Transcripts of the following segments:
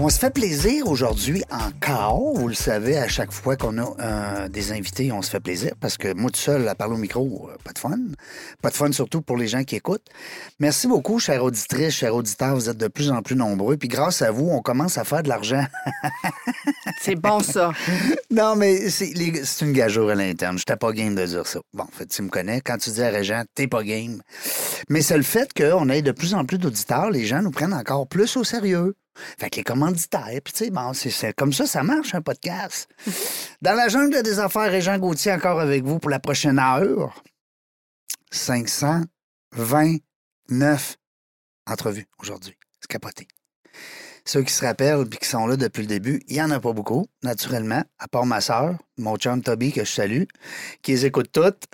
On se fait plaisir aujourd'hui encore. Vous le savez, à chaque fois qu'on a euh, des invités, on se fait plaisir parce que moi tout seul à parler au micro, euh, pas de fun. Pas de fun surtout pour les gens qui écoutent. Merci beaucoup, chère auditrice, chers auditeurs. Vous êtes de plus en plus nombreux. Puis grâce à vous, on commence à faire de l'argent. C'est bon, ça. non, mais c'est une gageure à l'interne. Je pas game de dire ça. Bon, en fait, tu me connais. Quand tu dis à Régent, t'es pas game. Mais c'est le fait qu'on ait de plus en plus d'auditeurs, les gens nous prennent encore plus au sérieux. Fait que les commanditaires, puis tu sais, bon, c'est- comme ça, ça marche, un podcast. Dans la jungle des affaires, Régent Gauthier encore avec vous pour la prochaine heure. 529 entrevues aujourd'hui. C'est capoté. Ceux qui se rappellent puis qui sont là depuis le début, il n'y en a pas beaucoup, naturellement, à part ma sœur, mon chum Toby, que je salue, qui les écoute toutes.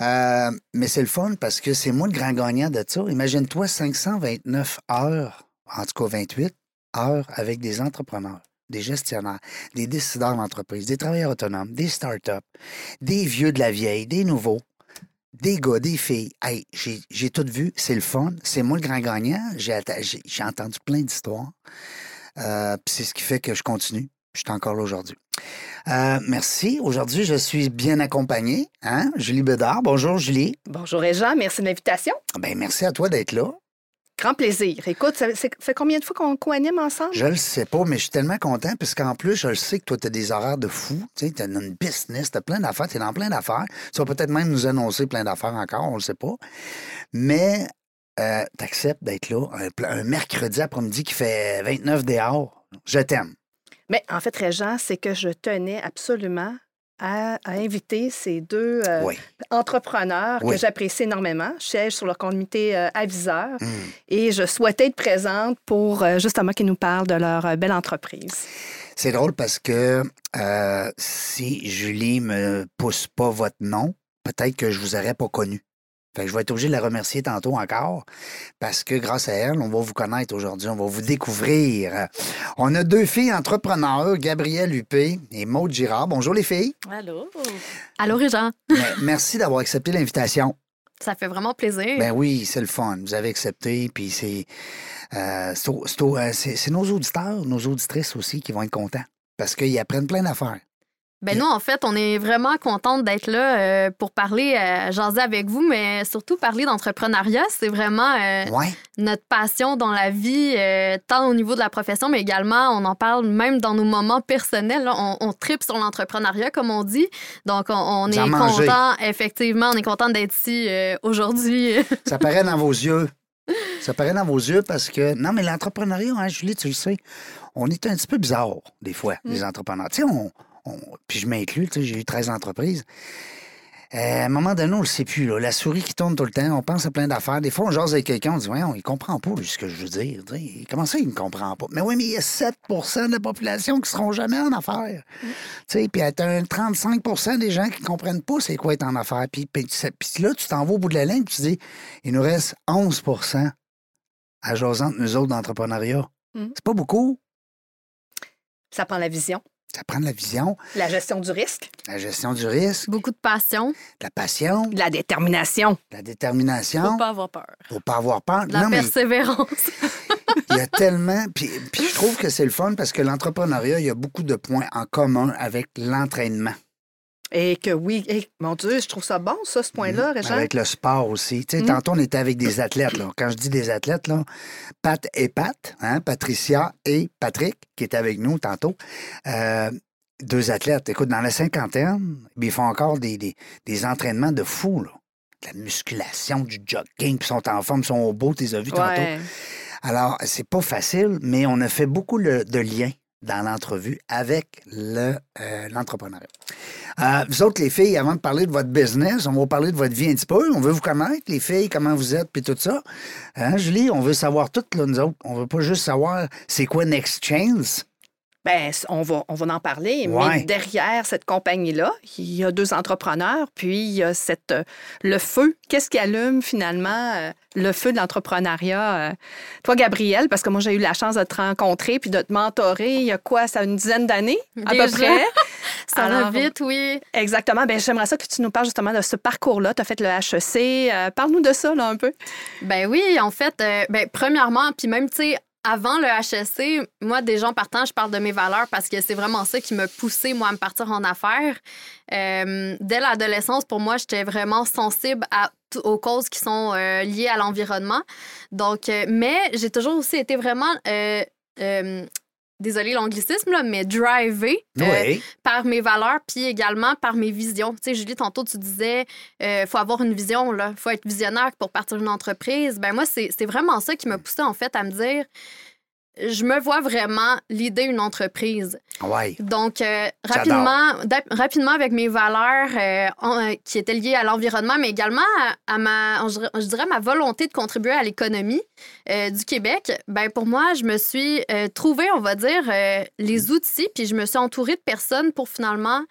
Euh, mais c'est le fun parce que c'est moi le grand gagnant de ça. Imagine-toi 529 heures, en tout cas 28 heures avec des entrepreneurs, des gestionnaires, des décideurs d'entreprise, des travailleurs autonomes, des startups, des vieux de la vieille, des nouveaux, des gars, des filles. Hey, j'ai tout vu, c'est le fun. C'est moi le grand gagnant. J'ai entendu plein d'histoires. Euh, c'est ce qui fait que je continue. Je suis encore là aujourd'hui. Euh, merci. Aujourd'hui, je suis bien accompagné. Hein? Julie Bédard. Bonjour, Julie. Bonjour, Jean. Merci de l'invitation. Ben, merci à toi d'être là. Grand plaisir. Écoute, ça, fait combien de fois qu'on co-anime ensemble? Je le sais pas, mais je suis tellement content parce qu'en plus, je le sais que toi, tu as des horaires de fou. Tu as une business, tu as plein d'affaires, tu es dans plein d'affaires. Tu vas peut-être même nous annoncer plein d'affaires encore, on le sait pas. Mais euh, tu acceptes d'être là un mercredi après-midi qui fait 29 dehors. Je t'aime. Mais en fait, Régent, c'est que je tenais absolument à, à inviter ces deux euh, Oui. entrepreneurs Oui. que j'apprécie énormément. Je siège sur le comité euh, aviseur Hum. et je souhaitais être présente pour euh, justement qu'ils nous parlent de leur euh, belle entreprise. C'est drôle parce que si Julie me pousse pas votre nom, peut-être que je vous aurais pas connu. Fait que je vais être obligé de la remercier tantôt encore parce que grâce à elle, on va vous connaître aujourd'hui, on va vous découvrir. On a deux filles entrepreneurs, Gabrielle Huppé et Maude Girard. Bonjour les filles. Allô? Allô, Régent. Mais Merci d'avoir accepté l'invitation. Ça fait vraiment plaisir. Ben oui, c'est le fun. Vous avez accepté, puis c'est euh, euh, c'est- c'est nos auditeurs, nos auditrices aussi qui vont être contents parce qu'ils apprennent plein d'affaires. Ben nous, en fait, on est vraiment contente d'être là euh, pour parler, euh, jaser avec vous, mais surtout parler d'entrepreneuriat. C'est vraiment euh, Ouais. notre passion dans la vie, euh, tant au niveau de la profession, mais également, on en parle même dans nos moments personnels. là. On, on tripe sur l'entrepreneuriat, comme on dit. Donc, on, est content, effectivement, on est content d'être ici aujourd'hui. Ça paraît dans vos yeux. Ça paraît dans vos yeux parce que. Non, mais l'entrepreneuriat, hein, Julie, tu le sais, on est un petit peu bizarre, des fois, les entrepreneurs. Tu sais, on, on- Puis je m'inclus, tu sais, j'ai eu 13 entreprises. Euh, à un moment donné, on le sait plus, là. La souris qui tourne tout le temps, on pense à plein d'affaires. Des fois, on jase avec quelqu'un, on dit, ouais, il comprend pas ce que je veux dire. Comment ça, il ne comprend pas? Mais oui, mais il y a 7% de la population qui seront jamais en affaires. Tu sais, puis t'as un 35% des gens qui comprennent pas c'est quoi être en affaires. Puis, là, tu t'en vas au bout de la ligne, tu dis, il nous reste 11% à jaser entre nous autres d'entrepreneuriat. Mm. C'est pas beaucoup. Ça prend la vision, Ça prend de la vision, la gestion du risque, la gestion du risque, Beaucoup de passion. de la passion, de la détermination. la détermination. Faut pas avoir peur. Faut pas avoir peur. De la non, mais persévérance. il y a tellement. Puis, puis je trouve que c'est le fun parce que l'entrepreneuriat, il y a beaucoup de points en commun avec l'entraînement. Et que oui, et, mon Dieu, je trouve ça bon, ça, ce point-là. Mm-hmm. Avec le sport aussi. Tu sais, Mm. Tantôt, on était avec des athlètes. Là. Quand je dis des athlètes, là, Pat et Pat, hein, Patricia et Patrick, qui étaient avec nous tantôt, euh, deux athlètes. Écoute, dans la cinquantaine, ils font encore des, des, des entraînements de fou. Là. De la musculation, du jogging, puis ils sont en forme, ils sont beaux, tu les as vus tantôt. Alors, c'est pas facile, mais on a fait beaucoup le- de liens dans l'entrevue avec le, euh, l'entrepreneuriat. Euh, vous autres, les filles, avant de parler de votre business, on va parler de votre vie un petit peu. On veut vous connaître, les filles, comment vous êtes, puis tout ça. Hein, Julie, on veut savoir tout, là, nous autres. On veut pas juste savoir c'est quoi Next Chance. Ben, on va, on va en parler, Ouais. mais derrière cette compagnie-là, il y a deux entrepreneurs, puis il y a cette, euh, le feu. Qu'est-ce qui allume finalement le feu de l'entrepreneuriat? euh? Toi, Gabrielle, parce que moi, j'ai eu la chance de te rencontrer puis de te mentorer il y a quoi, ça, une dizaine d'années à peu près? Ça va vite, oui. Exactement. Ben, j'aimerais ça que tu nous parles justement de ce parcours-là. Tu as fait le HEC. Euh, Parle-nous de ça, là, un peu. Ben oui, en fait, euh, ben, premièrement, puis même, tu sais, avant le HSC, moi, des gens partant, je parle de mes valeurs parce que c'est vraiment ça qui m'a poussé, moi, à me partir en affaires. Euh, dès l'adolescence, pour moi, j'étais vraiment sensible aux causes qui sont euh, liées à l'environnement. Donc, euh, mais j'ai toujours aussi été vraiment, désolé l'anglicisme, là, mais drivé euh, par mes valeurs, puis également par mes visions. Tu sais, Julie, tantôt, tu disais, il faut avoir une vision, il faut être visionnaire pour partir d'une entreprise. Ben moi, c'est c'est vraiment ça qui m'a poussé en fait, à me dire, je me vois vraiment l'idée une entreprise. Oui. Donc, euh, rapidement, rapidement, avec mes valeurs euh, en- euh, qui étaient liées à l'environnement, mais également à, à ma, je dirais- je dirais, ma volonté de contribuer à l'économie du Québec, ben pour moi, je me suis trouvé, on va dire, les outils, puis je me suis entourée de personnes pour finalement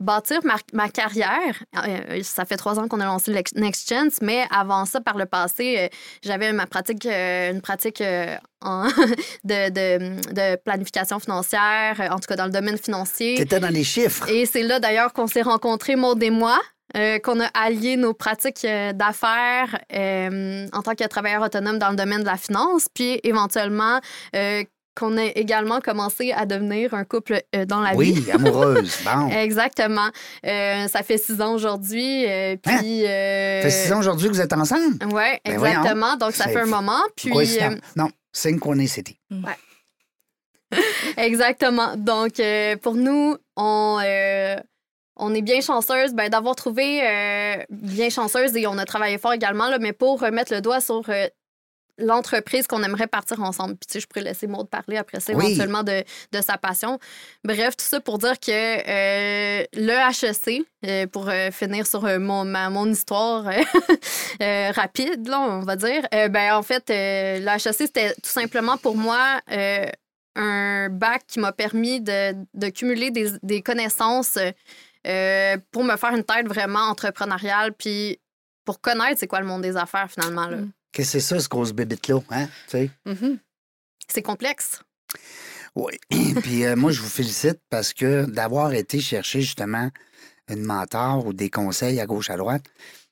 bâtir ma, ma carrière. Euh, ça fait trois ans qu'on a lancé Next Chance, mais avant ça, par le passé, euh, j'avais ma pratique, euh, une pratique en- de, de- de planification financière, en tout cas dans le domaine financier. Tu étais dans les chiffres. Et c'est là d'ailleurs qu'on s'est rencontrés, Maud et moi, qu'on a allié nos pratiques d'affaires en tant que travailleur autonome dans le domaine de la finance, puis éventuellement qu'on a également commencé à devenir un couple euh, dans la vie. Oui, amoureuse. Bon. Exactement. Euh, ça fait six ans aujourd'hui. euh, puis. euh, Ça fait six ans aujourd'hui que vous êtes ensemble? Ouais, Ben voyons. exactement. Donc, ça fait un moment. Puis, euh, Non, synchronicity. Exactement. Donc, euh, pour nous, on, euh, on est bien chanceuse ben, d'avoir trouvé euh, bien chanceuse et on a travaillé fort également, là, mais pour remettre le doigt sur euh, l'entreprise qu'on aimerait partir ensemble. Puis, tu sais, je pourrais laisser Maud parler après ça, Oui. éventuellement, de, de sa passion. Bref, tout ça pour dire que euh, le HEC, euh, pour euh, finir sur euh, mon, ma- mon histoire euh, euh, rapide, là, on va dire, euh, ben, en fait, euh, le HEC, c'était tout simplement pour moi euh, un bac qui m'a permis de, de cumuler des, des connaissances euh, pour me faire une tête vraiment entrepreneuriale, puis pour connaître c'est quoi le monde des affaires finalement. là. Mm. Qu'est-ce que c'est ça, ce grosse bébite-là? Hein? Tu sais? Mhm. C'est complexe. Oui. Puis euh, moi, je vous félicite parce que d'avoir été chercher justement une mentor ou des conseils à gauche, à droite,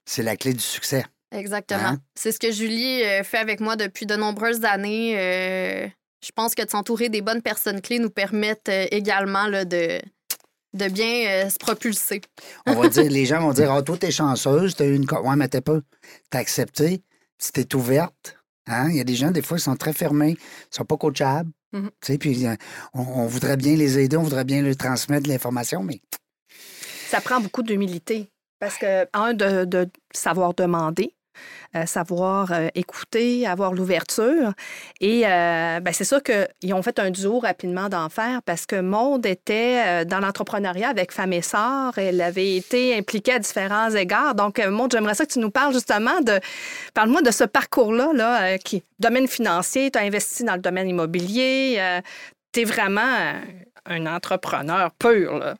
c'est la clé du succès. Exactement. Hein? C'est ce que Julie euh, fait avec moi depuis de nombreuses années. Euh, je pense que de s'entourer des bonnes personnes clés nous permettent également là, de, de bien euh, se propulser. On va dire, les gens vont dire, ah, toi, t'es chanceuse, t'as eu une. Ouais, mais t'es pas. T'as accepté, t'es ouverte. Hein? Il y a des gens, des fois, ils sont très fermés, ils sont pas coachables. Puis euh, on, on voudrait bien les aider, on voudrait bien leur transmettre de l'information, mais Ça prend beaucoup d'humilité. Parce que, un, de, de savoir demander, euh, savoir euh, écouter, avoir l'ouverture. Et euh, ben, c'est sûr qu'ils ont fait un duo rapidement d'enfer parce que Maude était dans l'entrepreneuriat avec Femme et Sœur. Elle avait été impliquée à différents égards. Donc, Maude, j'aimerais ça que tu nous parles justement de. Parle-moi de ce parcours-là, là, qui, domaine financier, tu as investi dans le domaine immobilier. tu es vraiment un entrepreneur pur, là.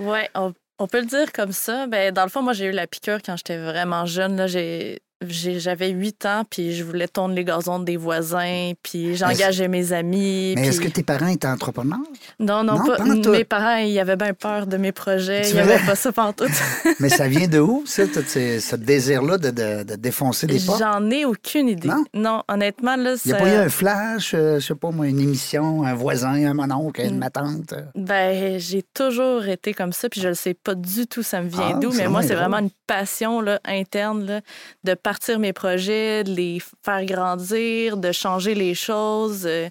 Ouais, on, on peut le dire comme ça. Ben, dans le fond, moi, j'ai eu la piqûre quand j'étais vraiment jeune. Là, j'ai, j'avais 8 ans, puis je voulais tondre les gazons des voisins, puis j'engageais mes amis. Mais puis- est-ce que tes parents étaient entrepreneurs? Non, non, Non, pas. mes parents, ils avaient bien peur de mes projets. Tu Ils n'avaient pas ça pantoute. Mais ça vient de où, ça, ce, désir-là de, de- de défoncer des portes? J'en ai aucune idée. Non? honnêtement, là, Il n'y a pas eu un flash, euh, je sais pas moi, une émission, un voisin, un mononcle, une Mm. ma tante? euh? Ben, j'ai toujours été comme ça, puis je le sais pas du tout ça me vient Ah, d'où, mais moi, c'est vraiment une passion là, interne là, de partir mes projets, de les faire grandir, de changer les choses. euh,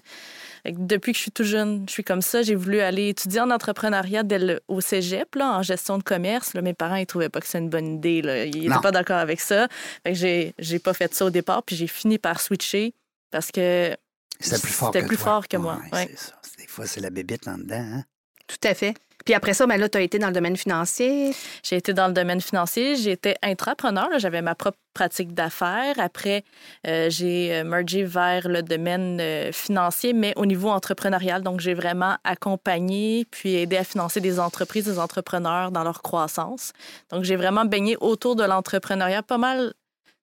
Depuis que je suis tout jeune, je suis comme ça. J'ai voulu aller étudier en entrepreneuriat dès le- au cégep, là, en gestion de commerce. Là. Mes parents, ils trouvaient pas que c'était une bonne idée. Là. Ils Non. étaient pas d'accord avec ça. Fait que j'ai, j'ai pas fait ça au départ, puis j'ai fini par switcher parce que C'était plus fort C'était que plus toi. fort que moi, Ouais, ouais. c'est ça. Des fois, c'est la bébite en dedans. Hein? Tout à fait. Puis après ça, ben là, tu as été dans le domaine financier. J'ai été dans le domaine financier. J'étais intrapreneur. J'avais ma propre pratique d'affaires. Après, euh, j'ai euh, mergé vers le domaine euh, financier, mais au niveau entrepreneurial. Donc, j'ai vraiment accompagné puis aidé à financer des entreprises, des entrepreneurs dans leur croissance. Donc, j'ai vraiment baigné autour de l'entrepreneuriat pas mal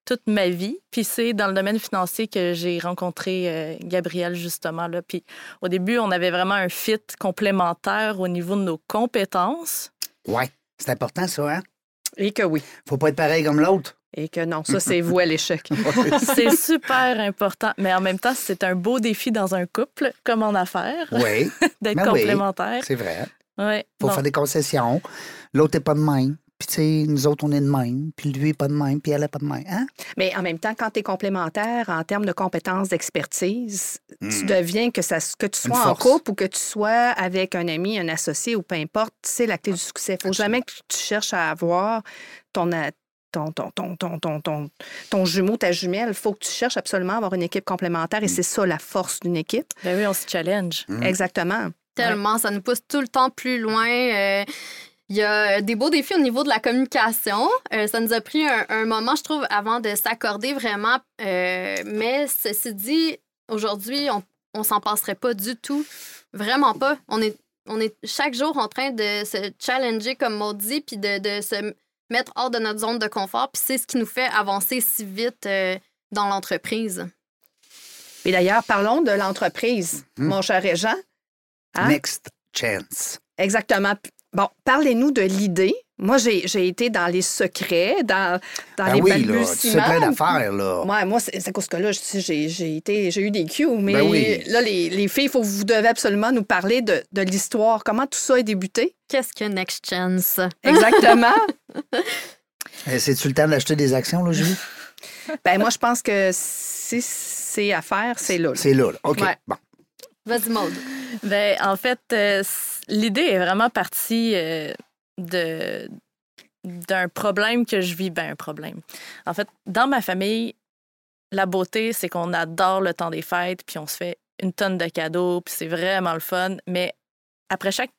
toute ma vie. Puis c'est dans le domaine financier que j'ai rencontré euh, Gabriel, justement. Là. Puis au début, on avait vraiment un fit complémentaire au niveau de nos compétences. Ouais. C'est important, ça, hein? Et que oui. Faut pas être pareil comme l'autre. Et que non, ça, c'est vous à l'échec. C'est super important, mais en même temps, c'est un beau défi dans un couple, comme en affaires, Oui, d'être Ben oui. complémentaire. c'est vrai. Ouais. Faut faire des concessions. L'autre n'est pas de même. Puis, tu sais, nous autres, on est de même. Puis, lui est pas de même. Puis, elle est pas de même. Hein? Mais en même temps, quand tu es complémentaire en termes de compétences, d'expertise, tu Hmm. deviens que, ça, que tu sois en couple ou que tu sois avec un ami, un associé ou peu importe, c'est la clé du succès. Il faut jamais que tu cherches à avoir ton, ton, ton, ton, ton, ton, ton, ton jumeau, ta jumelle. Il faut que tu cherches absolument à avoir une équipe complémentaire et c'est ça la force d'une équipe. ben oui, on se challenge. Mm. Exactement. Tellement, ça nous pousse tout le temps plus loin. Euh, Il y a des beaux défis au niveau de la communication. Euh, ça nous a pris un, un moment, je trouve, avant de s'accorder vraiment. Euh, mais ceci dit, aujourd'hui, on, on s'en passerait pas du tout. Vraiment pas. On est, on est chaque jour en train de se challenger, comme Maud dit, puis de, de se mettre hors de notre zone de confort. Puis c'est ce qui nous fait avancer si vite euh, dans l'entreprise. Et d'ailleurs, parlons de l'entreprise, Mhm. mon cher Régent. Hein? Next chance. Exactement. Bon, parlez-nous de l'idée. Moi, j'ai j'ai été dans les secrets, dans, dans Ben les oui, là, tu sais plein d'affaires, là. Ouais, moi, c'est c'est à cause que là, j'ai j'ai été, j'ai eu des cues, mais Ben oui. là, les, les filles, faut, vous devez absolument nous parler de, de l'histoire. Comment tout ça est débuté? Qu'est-ce que Next Chance? Exactement. Eh, C'est-tu le temps d'acheter des actions, là, Julie? ben moi, je pense que si c'est à faire, c'est là. là. C'est là, là. OK. Ouais. Bon. Vas-y, Maude. Ben, en fait, euh, l'idée est vraiment partie euh, d'un problème que je vis. Ben, un problème. En fait, dans ma famille, la beauté, c'est qu'on adore le temps des fêtes, puis on se fait une tonne de cadeaux, puis c'est vraiment le fun. Mais après chaque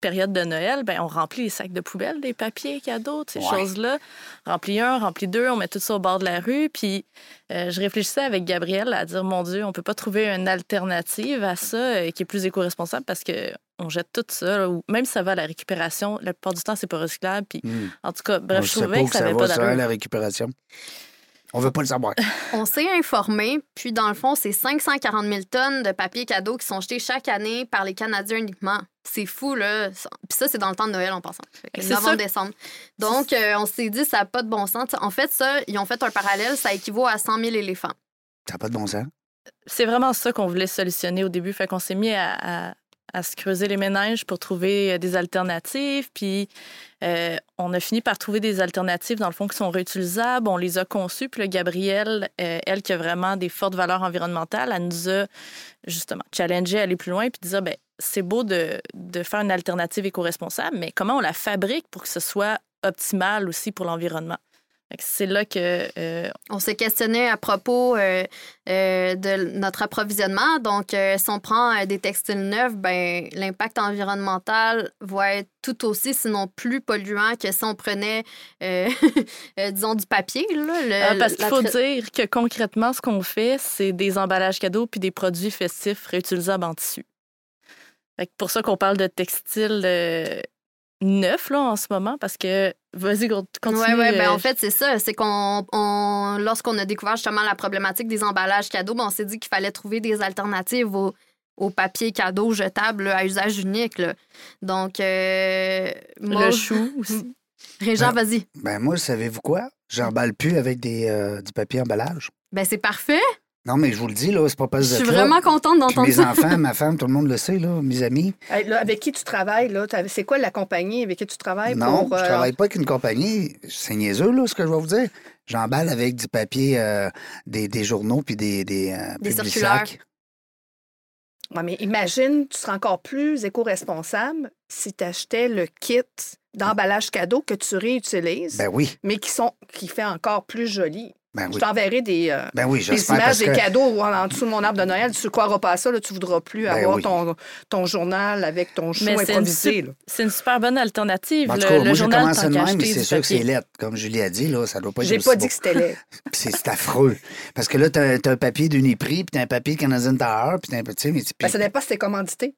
période de Noël, ben, on remplit les sacs de poubelle, des papiers cadeaux, de ces Ouais. choses-là. Remplit un, remplit deux, on met tout ça au bord de la rue. Puis euh, je réfléchissais avec Gabriel à dire, mon Dieu, on peut pas trouver une alternative à ça euh, qui est plus éco-responsable parce que on jette tout ça, là, ou même si ça va à la récupération, la plupart du temps, c'est pas recyclable. Puis, Hmm. en tout cas, bref, On je trouvais que ça ça avait va, pas d'allure. la récupération. On veut pas le savoir. On s'est informé, puis dans le fond, c'est 540 000 tonnes de papier cadeau qui sont jetés chaque année par les Canadiens uniquement. C'est fou, là. Puis ça, c'est dans le temps de Noël en passant. C'est ça. Novembre-décembre. Donc, euh, on s'est dit, ça n'a pas de bon sens. En fait, ça, ils ont fait un parallèle, ça équivaut à 100 000 éléphants. Ça n'a pas de bon sens. C'est vraiment ça qu'on voulait solutionner au début. Fait qu'on s'est mis à, à- à se creuser les méninges pour trouver euh, des alternatives. Puis euh, on a fini par trouver des alternatives, dans le fond, qui sont réutilisables. On les a conçues. Puis le Gabrielle, euh, elle qui a vraiment des fortes valeurs environnementales, elle nous a justement challengé à aller plus loin puis dire, ben c'est beau de, de faire une alternative éco-responsable, mais comment on la fabrique pour que ce soit optimal aussi pour l'environnement? C'est là que euh, On s'est questionné à propos euh, euh, de notre approvisionnement. Donc, si on prend des textiles neufs, ben, l'impact environnemental va être tout aussi, sinon plus polluant que si on prenait, disons, du papier. Là, le- Ah, parce qu'il faut tra- dire que concrètement, ce qu'on fait, c'est des emballages cadeaux puis des produits festifs réutilisables en tissu. Fait que pour ça qu'on parle de textile euh, neuf là, en ce moment, parce que. Vas-y, continue. Oui, ouais, ben, euh, en fait, c'est ça. C'est qu'on, on- lorsqu'on a découvert justement la problématique des emballages cadeaux, ben, on s'est dit qu'il fallait trouver des alternatives au, au papier cadeau jetable là, à usage unique. là. Donc, euh, le moi, chou aussi. Régent, Ben, vas-y. Ben moi, savez-vous quoi? J'emballe plus avec des, euh, du papier emballage. Ben, c'est parfait. Non, mais je vous le dis, là, c'est pas parce Je que suis êtes là. vraiment contente d'entendre mes ça. enfants, ma femme, tout le monde le sait, là, mes amis. Hey, là, avec qui tu travailles? là? C'est quoi la compagnie avec qui tu travailles? non, pour, je euh, travaille pas avec une compagnie. C'est niaiseux, là, ce que je vais vous dire. J'emballe avec du papier, euh, des, des journaux puis des, des, euh, Des circulaires. Ouais, mais imagine, tu serais encore plus éco-responsable si tu achetais le kit d'emballage cadeau que tu réutilises, Ben oui. mais qui, sont, qui fait encore plus joli. Ben Je t'enverrai des, euh, Ben oui, des j'espère. images, parce des que- cadeaux en, dessous de mon arbre de Noël. Tu ne croiras pas à ça, là, tu ne voudras plus Ben avoir oui. ton, ton journal avec ton show Mais c'est une, improvisé. c'est une super bonne alternative. En tout le, cas, le moi, j'ai journal, commencé tant de qu'à même, c'est sûr que c'est lettre. Comme Julie a dit, là, ça doit pas être J'ai pas dit que c'était laid. C'est c'est affreux. Parce que là, t'as as un papier d'Uniprix, puis t'as un papier de Canadian Tower, puis t'as un petit... Mais, puis- Ben, ça dépend si c'est commandité.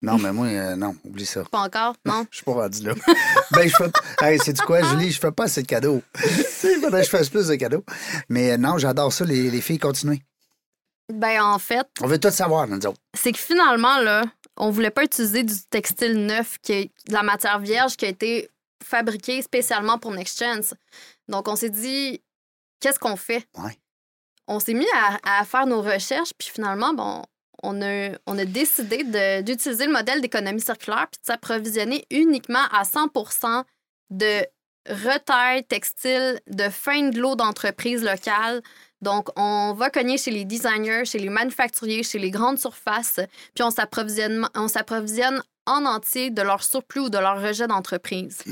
Non, mais moi, euh, non, oublie ça. Pas encore, non? Je suis pas rendu là. ben, je fais. Hey, c'est du quoi, Julie? Je fais pas assez de cadeaux. Il faudrait que je fasse plus de cadeaux. Mais euh, non, j'adore ça, les, les filles, continuez. Ben, en fait, On veut tout savoir, nous autres. c'est que finalement, là, on voulait pas utiliser du textile neuf, qui est de la matière vierge qui a été fabriquée spécialement pour Next Chance. Donc, on s'est dit, qu'est-ce qu'on fait? Ouais. On s'est mis à, à faire nos recherches, puis finalement, bon, on a, on a décidé d'utiliser le modèle d'économie circulaire puis de s'approvisionner uniquement à 100 de retail textile de fin de l'eau d'entreprises locales. Donc, on va cogner chez les designers, chez les manufacturiers, chez les grandes surfaces, puis on s'approvisionne on s'approvisionne en entier de leur surplus ou de leur rejet d'entreprise.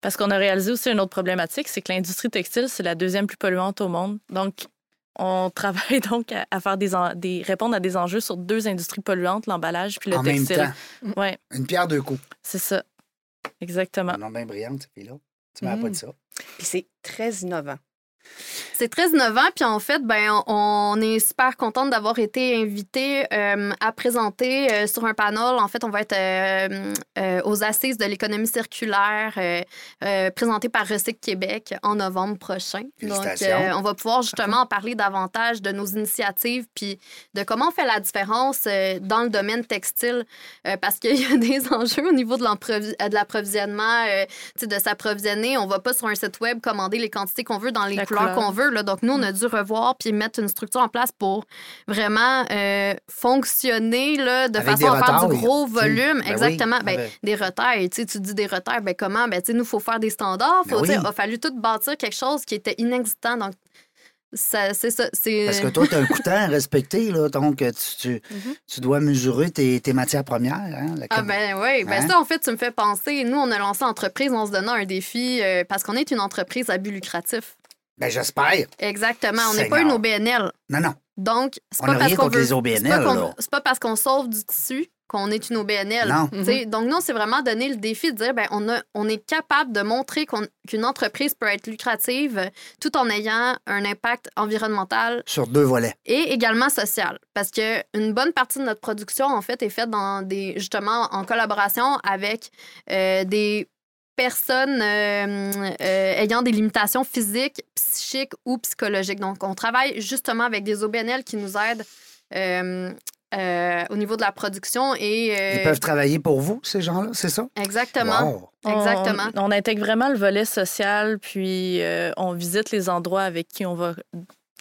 Parce qu'on a réalisé aussi une autre problématique, c'est que l'industrie textile, c'est la deuxième plus polluante au monde. Donc, on travaille donc à, à faire des, en- des répondre à des enjeux sur deux industries polluantes, l'emballage puis le en même textile. temps, Ouais, une pierre deux coups. c'est ça. Exactement. Non, bien brillante, cette fille-là. Tu m'as pas Mm. dit ça. Puis c'est très innovant. C'est très innovant, puis en fait, ben, on est super contente d'avoir été invité euh, à présenter euh, sur un panel. En fait, on va être euh, euh, aux assises de l'économie circulaire, euh, euh, présenté par Recyc Québec en novembre prochain. Donc, euh, on va pouvoir justement en parler davantage de nos initiatives, puis de comment on fait la différence euh, dans le domaine textile, euh, parce qu'il y a des enjeux au niveau de l'approvisionnement, euh, tu sais, de s'approvisionner. On va pas sur un site web commander les quantités qu'on veut dans les couleurs qu'on veut. Là. Donc, nous, on a dû revoir puis mettre une structure en place pour vraiment euh, fonctionner là, de Avec façon à faire du gros volume. Ben oui, Exactement. Ben, Des retails. Tu sais, tu dis des retails, ben comment? Ben, nous, il faut faire des standards. Ben oui. Il a fallu tout bâtir quelque chose qui était inexistant. Donc, ça, c'est ça. C'est... Parce que toi, tu as un coûtant à respecter, là. Donc, tu, tu, tu dois mesurer tes, tes matières premières. Hein, la-. Ah ben oui, ben Hein? ça en fait tu me fais penser, nous on a lancé entreprise en se donnant un défi euh, parce qu'on est une entreprise à but lucratif. Ben, j'espère. Exactement, on n'est pas une OBNL. Non, non. Donc, c'est pas parce qu'on veut c'est pas parce qu'on sauve du tissu qu'on est une OBNL. Non. Donc nous, c'est vraiment donner le défi de dire ben on, a, on est capable de montrer qu'on- qu'une entreprise peut être lucrative tout en ayant un impact environnemental Sur deux volets. et également social. Parce que une bonne partie de notre production, en fait, est faite dans des, justement en collaboration avec euh, des personnes euh, euh, ayant des limitations physiques, psychiques ou psychologiques. Donc, on travaille justement avec des OBNL qui nous aident euh, euh, au niveau de la production et... euh, Ils peuvent travailler pour vous, ces gens-là, c'est ça? Exactement. Wow. On- Exactement. On, intègre vraiment le volet social, puis euh, on visite les endroits avec qui on va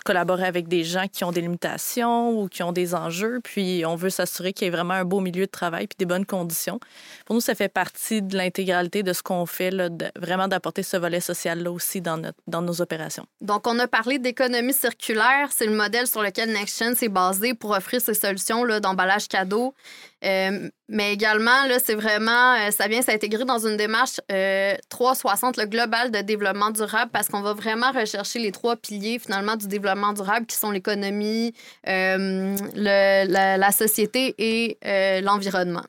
collaborer avec des gens qui ont des limitations ou qui ont des enjeux, puis on veut s'assurer qu'il y ait vraiment un beau milieu de travail puis des bonnes conditions. Pour nous, ça fait partie de l'intégralité de ce qu'on fait, là, de- vraiment d'apporter ce volet social-là aussi dans, notre, dans nos opérations. Donc, on a parlé d'économie circulaire. C'est le modèle sur lequel NextGen s'est basé pour offrir ces solutions d'emballage cadeau. Euh, mais également, là, c'est vraiment, euh, ça vient s'intégrer dans une démarche euh, 360, le global de développement durable, parce qu'on va vraiment rechercher les trois piliers, finalement, du développement durable, qui sont l'économie, euh, la, société et l'environnement.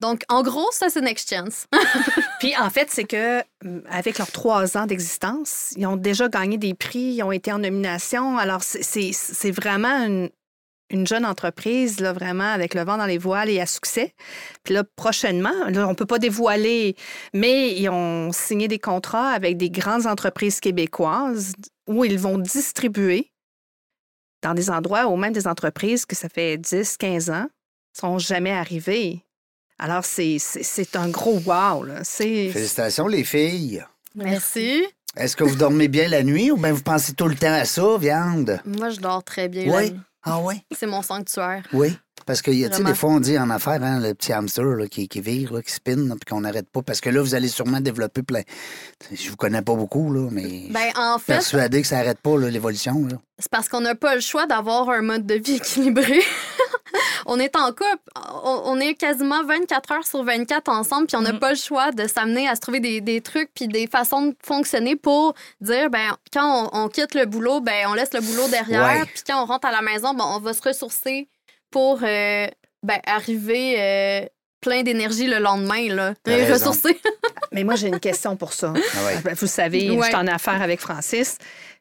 Donc, en gros, ça, c'est Next Chance. Puis en fait, c'est que avec leurs trois ans d'existence, ils ont déjà gagné des prix, ils ont été en nomination. Alors, c'est vraiment une, une jeune entreprise, là, vraiment, avec le vent dans les voiles et à succès. Puis là, prochainement, là, on ne peut pas dévoiler, mais ils ont signé des contrats avec des grandes entreprises québécoises où ils vont distribuer dans des endroits ou même des entreprises que ça fait 10, 15 ans, sont jamais arrivées. Alors, c'est- c'est c'est un gros wow. là. C'est Félicitations, les filles. Merci. Est-ce que vous dormez bien la nuit ou bien vous pensez tout le temps à ça, viande? Moi, je dors très bien. Oui. la nuit. Ah oui? C'est mon sanctuaire. Oui. Parce que, tu sais, des fois, on dit en affaires, hein, le petit hamster là, qui, qui vire, là, qui spin, puis qu'on n'arrête pas. Parce que là, vous allez sûrement développer plein. Je vous connais pas beaucoup, là, mais Ben, en je suis fait, persuadé que ça n'arrête pas, l'évolution. là. c'est parce qu'on n'a pas le choix d'avoir un mode de vie équilibré. on est en couple. On, est quasiment 24 heures sur 24 ensemble, puis on n'a Mhm. pas le choix de s'amener à se trouver des, des trucs puis des façons de fonctionner pour dire, ben quand on, on quitte le boulot, ben on laisse le boulot derrière, puis quand on rentre à la maison, ben, on va se ressourcer pour euh, ben, arriver euh, plein d'énergie le lendemain. Là. Et ressourcer. Mais moi, j'ai une question pour ça. Ah ouais. Ben, Vous savez, Ouais. je suis en affaire avec Francis.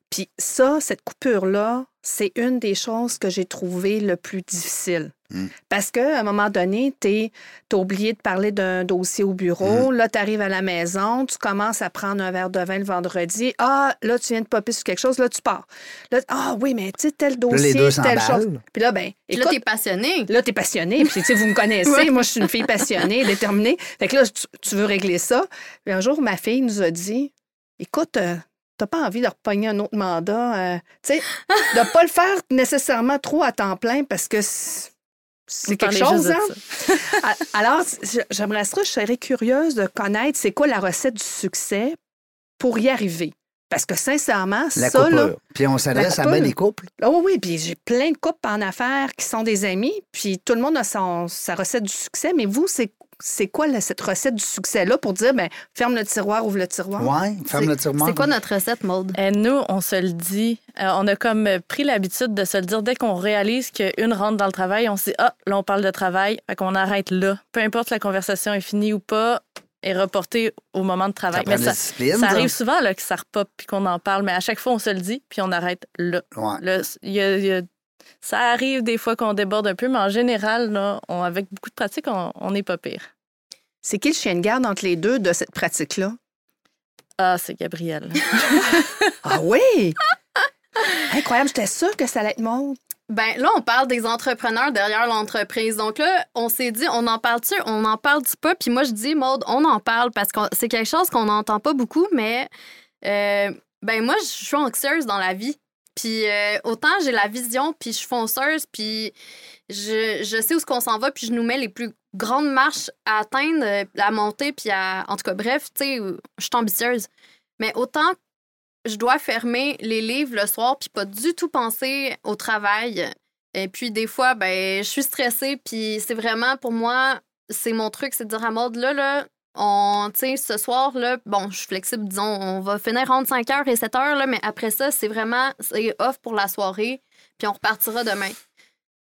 Puis ça, cette coupure-là, c'est une des choses que j'ai trouvé le plus difficile. Mm. Parce qu'à un moment donné, tu as oublié de parler d'un dossier au bureau. Mm. Là, tu arrives à la maison, tu commences à prendre un verre de vin le vendredi. Ah, là, tu viens de popper sur quelque chose, là, tu pars. Là, ah oui, mais tu sais, tel Là, dossier, les deux telle chose. Puis là, ben, Puis là, écoute, t'es passionné. Là, tu es passionné, puis tu sais, vous me connaissez, moi, je suis une fille passionnée, déterminée. Fait que là, tu, tu veux régler ça. Puis un jour, ma fille nous a dit Écoute, euh, t'as pas envie de repogner un autre mandat, euh, tu sais, de pas le faire nécessairement trop à temps plein parce que c'est c'est quelque chose, hein? Alors, je- j'aimerais ça, je serais curieuse de connaître c'est quoi la recette du succès pour y arriver. Parce que sincèrement, La ça, là. Puis on s'adresse à bien des couples. ah oui, oui, puis j'ai plein de couples en affaires qui sont des amis, puis tout le monde a son, sa recette du succès. Mais vous, c'est, c'est quoi là, cette recette du succès-là pour dire, ben, ferme le tiroir, ouvre le tiroir? Ouais, ferme C'est- le tiroir. C'est quoi notre recette, Maude? Et nous, on se le dit. Euh, on a comme pris l'habitude de se le dire dès qu'on réalise qu'une rentre dans le travail, on se dit Ah, là, on parle de travail. Fait qu'on arrête là. Peu importe si la conversation est finie ou pas, est reportée au moment de Ça travail. prend Mais de ça, la discipline. ça arrive souvent là, que ça repop puis qu'on en parle, mais à chaque fois, on se le dit puis on arrête là. Ouais. Là, il y a- il y a- ça arrive des fois qu'on déborde un peu, mais en général, là, on- avec beaucoup de pratique, on n'est pas pire. C'est qui le chien de garde entre les deux de cette pratique-là? Ah, c'est Gabriel. Ah oui! Incroyable, j'étais sûre que ça allait être mon. Ben là, on parle des entrepreneurs derrière l'entreprise. Donc là, on s'est dit, on en parle-tu, on n'en parle-tu pas? Puis moi, je dis, Maude, on en parle parce que c'est quelque chose qu'on n'entend pas beaucoup, mais euh, ben moi, je suis anxieuse dans la vie. Puis euh, autant j'ai la vision, puis je suis fonceuse, puis je, je sais où ce qu'on s'en va, puis je nous mets les plus grandes marches à atteindre, euh, à monter, puis à... En tout cas, bref, tu sais, je suis ambitieuse. Mais autant je dois fermer les livres le soir puis pas du tout penser au travail. Et puis des fois, ben, je suis stressée puis c'est vraiment pour moi, c'est mon truc, c'est de dire à mode là, là, on, tu sais, ce soir, là, bon, je suis flexible, disons, on va finir entre 5h et 7h, là, mais après ça, c'est vraiment, c'est off pour la soirée puis on repartira demain.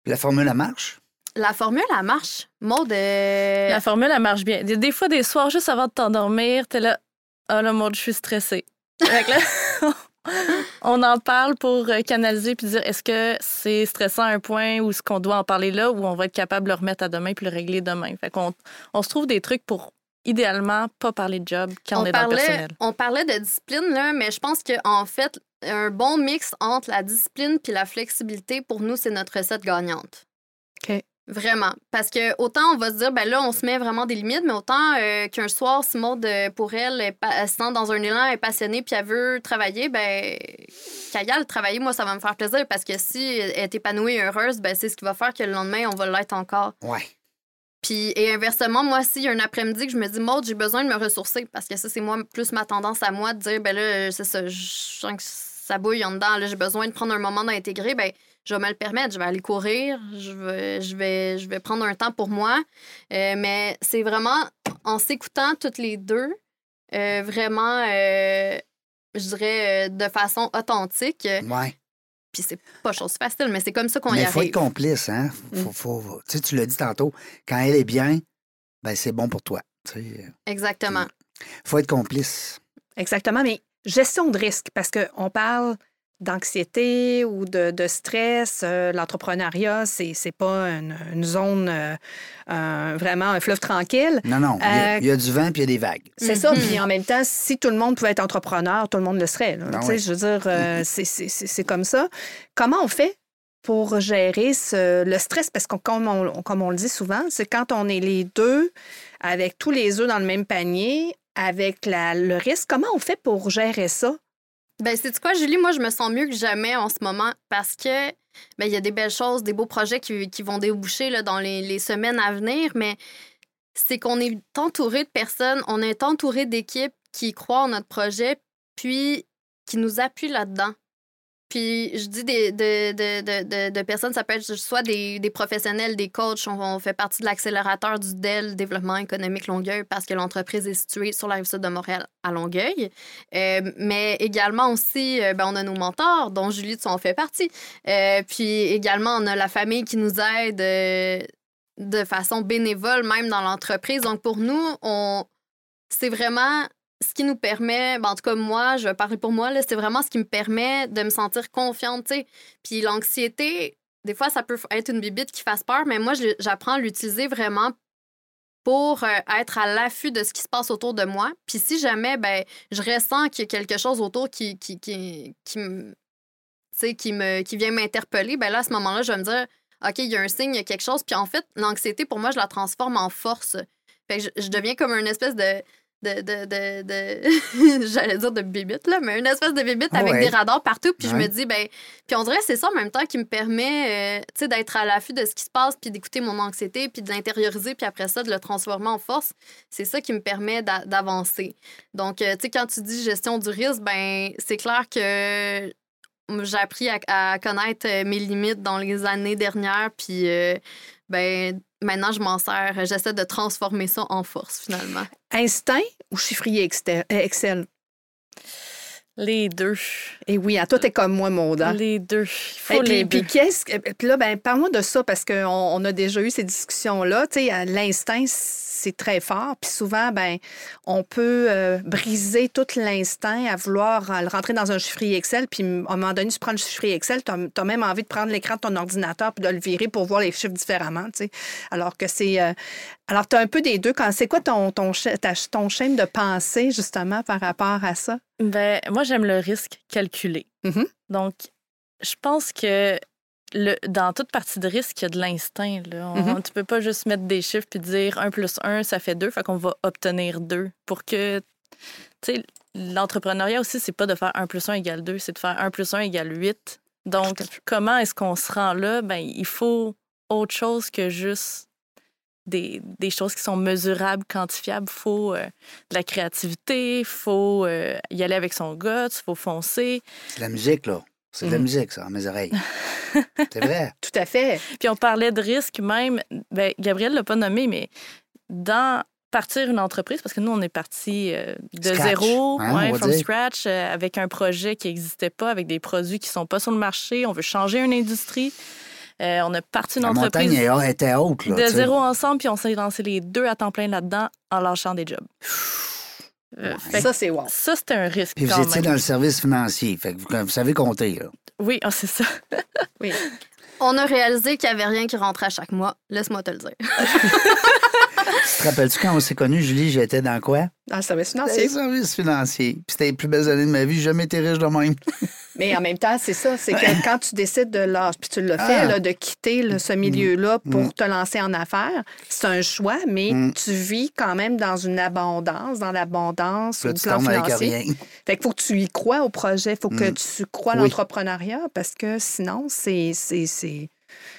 La formule, elle marche? La formule, elle marche. Mode, euh, La formule, elle marche bien. Des, des fois, des soirs, juste avant de t'endormir, t'es là, ah là, mon, je suis stressée. Là, on en parle pour euh, canaliser puis dire est-ce que c'est stressant à un point où est-ce qu'on doit en parler là ou on va être capable de le remettre à demain puis le régler demain? Fait qu'on on se trouve des trucs pour idéalement pas parler de job quand on, est dans le parlait, personnel. on parlait de discipline, là, mais je pense qu'en fait, un bon mix entre la discipline puis la flexibilité, pour nous, c'est notre recette gagnante. OK. Vraiment. Parce que autant on va se dire, ben là, on se met vraiment des limites, mais autant euh, qu'un soir, si Maud, euh, pour elle, elle se sent dans un élan, elle est passionnée, puis elle veut travailler, ben, qu'elle y aille travailler, moi, ça va me faire plaisir parce que si elle est épanouie et heureuse, ben, c'est ce qui va faire que le lendemain, on va l'être encore. Ouais. Puis, et inversement, moi, s'il y a un après-midi que je me dis, Maud, j'ai besoin de me ressourcer, parce que ça, c'est moi, plus ma tendance à moi de dire, ben là, c'est ça, je sens que ça bouille en dedans, là, j'ai besoin de prendre un moment d'intégrer, ben, je vais me le permettre, je vais aller courir, je vais, je vais, je vais prendre un temps pour moi. Euh, mais c'est vraiment en s'écoutant toutes les deux, euh, vraiment, euh, je dirais, euh, de façon authentique. Ouais. Puis c'est pas chose facile, mais c'est comme ça qu'on y il faut arrive. être complice, hein? Faut, faut- tu sais, tu l'as dit tantôt, quand elle est bien, ben c'est bon pour toi. Exactement. faut être complice. Exactement, mais gestion de risque, parce qu'on parle d'anxiété ou de, de stress. euh, L'entrepreneuriat, c'est c'est pas une, une zone, euh, vraiment un fleuve tranquille. Non, non, il y a- Euh, il y, a du vent puis il y a des vagues. C'est ça, Mhm. puis en même temps, si tout le monde pouvait être entrepreneur, tout le monde le serait. là. Ben ouais. Je veux dire, euh, c'est- c'est c'est- c'est comme ça. Comment on fait pour gérer ce- le stress? Parce que comme on, comme on le dit souvent, c'est quand on est les deux avec tous les œufs dans le même panier, avec la- le risque, comment on fait pour gérer ça? Ben, c'est quoi, Julie? Moi, je me sens mieux que jamais en ce moment parce que ben, il y a des belles choses, des beaux projets qui, vont déboucher dans les, les semaines à venir, mais c'est qu'on est entouré de personnes, on est entouré d'équipes qui croient en notre projet, puis qui nous appuient là-dedans. Puis je dis des, de, de, de, de, personnes, ça peut être soit des, des professionnels, des coachs. On, fait partie de l'accélérateur du DEL, Développement économique Longueuil, parce que l'entreprise est située sur la rive sud de Montréal à Longueuil. Euh, mais également aussi, euh, ben, on a nos mentors, dont Julie, tu en fais partie. Euh, puis également, on a la famille qui nous aide de façon bénévole, même dans l'entreprise. Donc pour nous, c'est vraiment ce qui nous permet, ben, en tout cas moi, je vais pour moi, c'est vraiment ce qui me permet de me sentir confiante. Puis l'anxiété, des fois, ça peut être une bibite qui fasse peur, mais moi, j'apprends à l'utiliser vraiment pour euh, être à l'affût de ce qui se passe autour de moi. Puis si jamais ben, je ressens qu'il y a quelque chose autour qui, qui, qui, qui, qui, me, qui vient m'interpeller, ben là, à ce moment-là, je vais me dire, OK, il y a un signe, il y a quelque chose. Puis en fait, l'anxiété, pour moi, je la transforme en force. Fait que je, je deviens comme une espèce de de, de, de, de j'allais dire de bibite, là, mais une espèce de bibite avec des radars partout. Puis je me dis, ben, puis on dirait c'est ça en même temps qui me permet, euh, tu sais, d'être à l'affût de ce qui se passe, puis d'écouter mon anxiété, puis de l'intérioriser, puis après ça, de le transformer en force. C'est ça qui me permet d'avancer. Donc, euh, tu sais, quand tu dis gestion du risque, ben, c'est clair que j'ai appris à, connaître euh, mes limites dans les années dernières, puis ben maintenant je m'en sers, j'essaie de transformer ça en force finalement. Instinct ou chiffrier euh, Excel? Les deux. Et eh oui, à toi, t'es comme moi, Maude. Les deux. Il faut les puis, qu'est-ce Puis là, ben, parle-moi de ça parce qu'on on a déjà eu ces discussions-là. Tu sais, l'instinct, c'est très fort. Puis souvent, ben, on peut euh, briser tout l'instinct à vouloir euh, le rentrer dans un chiffrier Excel. Puis à un moment donné, tu prends le chiffrier Excel, tu as, même envie de prendre l'écran de ton ordinateur puis de le virer pour voir les chiffres différemment. Alors que c'est. Euh, alors, tu as un peu des deux. C'est quoi ton, ton, ton chaîne de pensée, justement, par rapport à ça? Ben, moi, j'aime le risque calculé. Mm-hmm. Donc, je pense que dans toute partie de risque, il y a de l'instinct. Mm-hmm. Tu peux pas juste mettre des chiffres puis dire 1 plus 1, ça fait 2, fait qu'on va obtenir 2. Pour que. Tu sais, l'entrepreneuriat aussi, c'est pas de faire 1 plus 1 égale 2, c'est de faire 1 plus 1 égale 8. Donc, comment est-ce qu'on se rend là? Ben, il faut autre chose que juste des, des choses qui sont mesurables, quantifiables. Il faut euh, de la créativité, il faut euh, y aller avec son guts, il faut foncer. C'est la musique, là. C'est de la mhm. musique, ça, à mes oreilles. C'est vrai. Tout à fait. Puis on parlait de risque même. Ben, Gabriel l'a pas nommé, mais dans partir une entreprise, parce que nous, on est parti euh, de zéro, hein, from scratch, euh, avec un projet qui n'existait pas, avec des produits qui ne sont pas sur le marché. On veut changer une industrie. Euh, on a parti une La entreprise. était haute. de zéro ensemble, puis on s'est lancé les deux à temps plein là-dedans en lâchant des jobs. Euh, ça, c'est wow. Ça, c'était un risque. Puis vous étiez dans le service financier. Fait que vous, savez compter. Là. Oui, ah, c'est ça. oui. On a réalisé qu'il n'y avait rien qui rentrait à chaque mois. Laisse-moi te le dire. te rappelles-tu quand on s'est connus, Julie, j'étais dans quoi? Dans le service financier. Le service financier. Puis c'était les plus belles années de ma vie. J'ai jamais été riche de même. Mais en même temps, c'est ça. C'est que quand tu décides de lâcher, puis tu le fais, ah. là, de quitter ce mm. milieu-là pour mm. te lancer en affaires, c'est un choix, mais mm. tu vis quand même dans une abondance, dans l'abondance au plan financier. Fait qu'il faut que tu y crois au projet. Il faut que tu crois à l'entrepreneuriat parce que sinon, c'est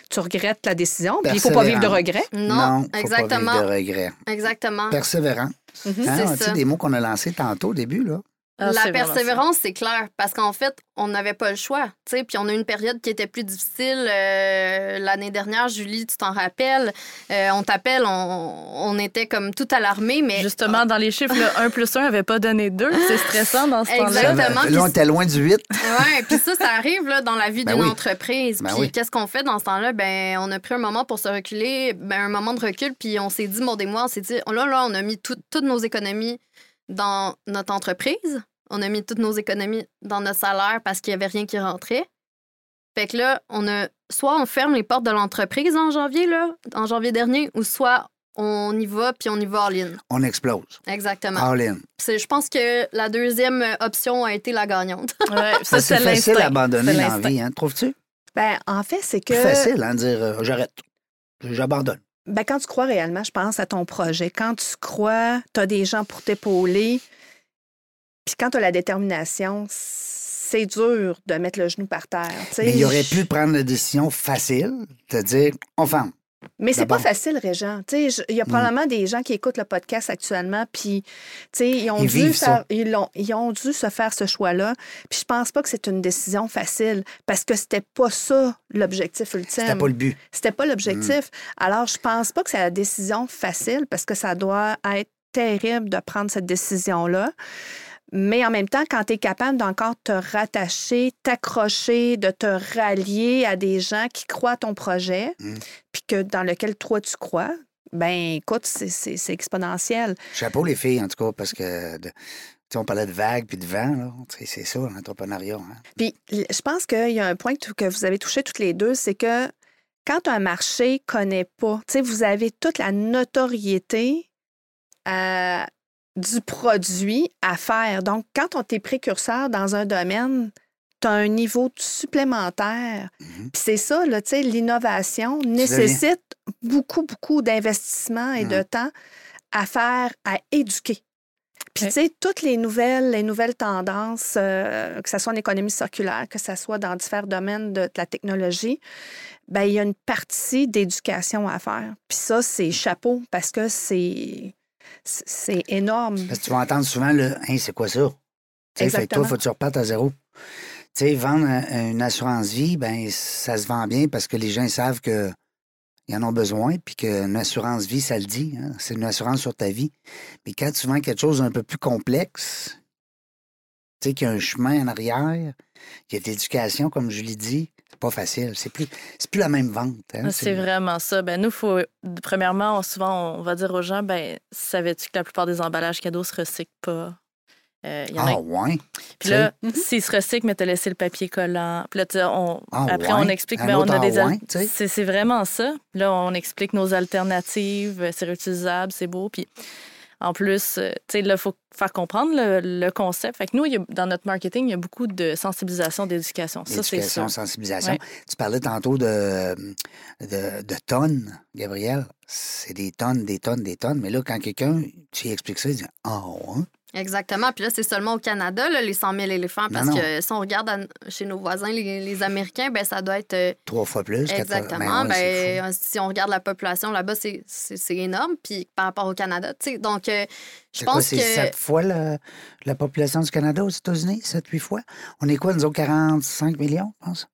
tu regrettes la décision. Puis il ne faut pas vivre de regrets. Non, exactement. Faut pas vivre de regrets. Exactement. Persévérant. Mm hein, C'est des mots qu'on a lancés tantôt au début, là. Ah, la persévérance, c'est clair, parce qu'en fait, on n'avait pas le choix. Puis on a eu une période qui était plus difficile. Euh, l'année dernière, Julie, tu t'en rappelles, euh, on t'appelle, on, était comme tout alarmé, mais... Justement, dans les chiffres, le 1 plus 1 n'avait pas donné 2. C'est stressant dans ce temps-là. Exactement. Là, on était loin du 8. oui, puis ça, ça arrive là, dans la vie ben d'une entreprise. Ben puis qu'est-ce qu'on fait dans ce temps-là? Ben, on a pris un moment pour se reculer, ben, un moment de recul, puis on s'est dit, mon des mois, on s'est dit, là, là, on a mis toutes nos économies dans notre entreprise. On a mis toutes nos économies dans notre salaire parce qu'il n'y avait rien qui rentrait. Fait que là, on a soit on ferme les portes de l'entreprise en janvier, là, en janvier dernier, ou soit on y va puis on y va all-in. On explose. Exactement. All-in. Je pense que la deuxième option a été la gagnante. ouais, ça, c'est facile d'abandonner l'envie, hein, trouves-tu? Ben, en fait, c'est que. C'est facile, hein, dire euh, j'arrête, j'abandonne. Ben, quand tu crois réellement, je pense, à ton projet, quand tu crois, tu as des gens pour t'épauler, puis quand tu as la détermination, c'est dur de mettre le genou par terre. Mais il aurait pu prendre la décision facile de dire on ferme. Mais c'est pas facile, Régent. Il y a Mm. probablement des gens qui écoutent le podcast actuellement, puis ils ont, Ils dû faire- ils, ont, ils ont dû se faire ce choix-là. Puis je pense pas que c'est une décision facile parce que c'était pas ça l'objectif ultime. C'était pas le but. C'était pas l'objectif. Alors, je pense pas que c'est la décision facile parce que ça doit être terrible de prendre cette décision-là. Mais en même temps, quand tu es capable d'encore te rattacher, t'accrocher, de te rallier à des gens qui croient à ton projet, Mm. puis que dans lequel toi tu crois, ben écoute, c'est- exponentiel. Chapeau les filles, en tout cas, parce que de- tu sais, on parlait de vagues puis de vent, C'est ça, l'entrepreneuriat. hein. Puis je pense qu'il y a un point que vous avez touché toutes les deux, c'est que quand un marché connaît pas, tu sais, vous avez toute la notoriété euh, du produit à faire. Donc, quand on est précurseur dans un domaine, tu as un niveau supplémentaire. Mhm. Puis c'est ça, là, tu sais, l'innovation nécessite beaucoup, beaucoup d'investissement et de Mhm. temps à faire, à éduquer. Puis, tu sais, toutes les nouvelles, les nouvelles tendances, euh, que ce soit en économie circulaire, que ce soit dans différents domaines de, de la technologie, ben il y a une partie d'éducation à faire. Puis ça, c'est chapeau parce que c'est c'est- énorme. Parce que tu vas entendre souvent le Hein, c'est quoi ça? Tu sais, fait que toi, faut que tu repartes à zéro. Tu sais, vendre un- une assurance vie, ben ça se vend bien parce que les gens savent que ils en ont besoin, puis qu'une assurance vie, ça le dit, hein, c'est une assurance sur ta vie. Mais quand tu vends quelque chose d'un peu plus complexe, tu sais, qu'il y a un chemin en arrière, qu'il y a de l'éducation, comme je l'ai dit, pas facile. C'est plus, c'est plus la même vente. hein, Ah, C'est vraiment ça. Ben, nous, faut, premièrement, on- souvent, on va dire aux gens, ben, savais-tu que la plupart des emballages cadeaux se recyclent pas? Euh, y en a Ah, ouais. Puis là, s'ils se recyclent, mais t'as laissé le papier collant. Puis là, on, Ah, après, ouais. on explique, Un ben, on a des. ah, al- c'est, c'est vraiment ça. Puis Là, on explique nos alternatives. euh, C'est réutilisable, c'est beau. Puis en plus, euh, tu sais, là, il faut faire comprendre le, le concept. Fait que nous, il y a- dans notre marketing, il y a beaucoup de sensibilisation, d'éducation. Ça, c'est ça. sensibilisation. Ouais. Tu parlais tantôt de, de, de tonnes, Gabriel. C'est des tonnes, des tonnes, des tonnes. Mais là, quand quelqu'un, tu expliques ça, il dit Ah, ouais? Exactement. Puis là, c'est seulement au Canada, là, les 100 000 éléphants. Parce non. que si on regarde à- chez nos voisins, les, les Américains, ben ça doit être. euh, trois fois plus. Exactement. Ben ouais, Ben, si on regarde la population là-bas, c'est- énorme. Puis par rapport au Canada, tu sais. Donc, euh, je C'est quoi, pense c'est que. sept fois la, la population du Canada aux États-Unis? Sept, huit fois? On est quoi, nous autres, 45 millions, je pense?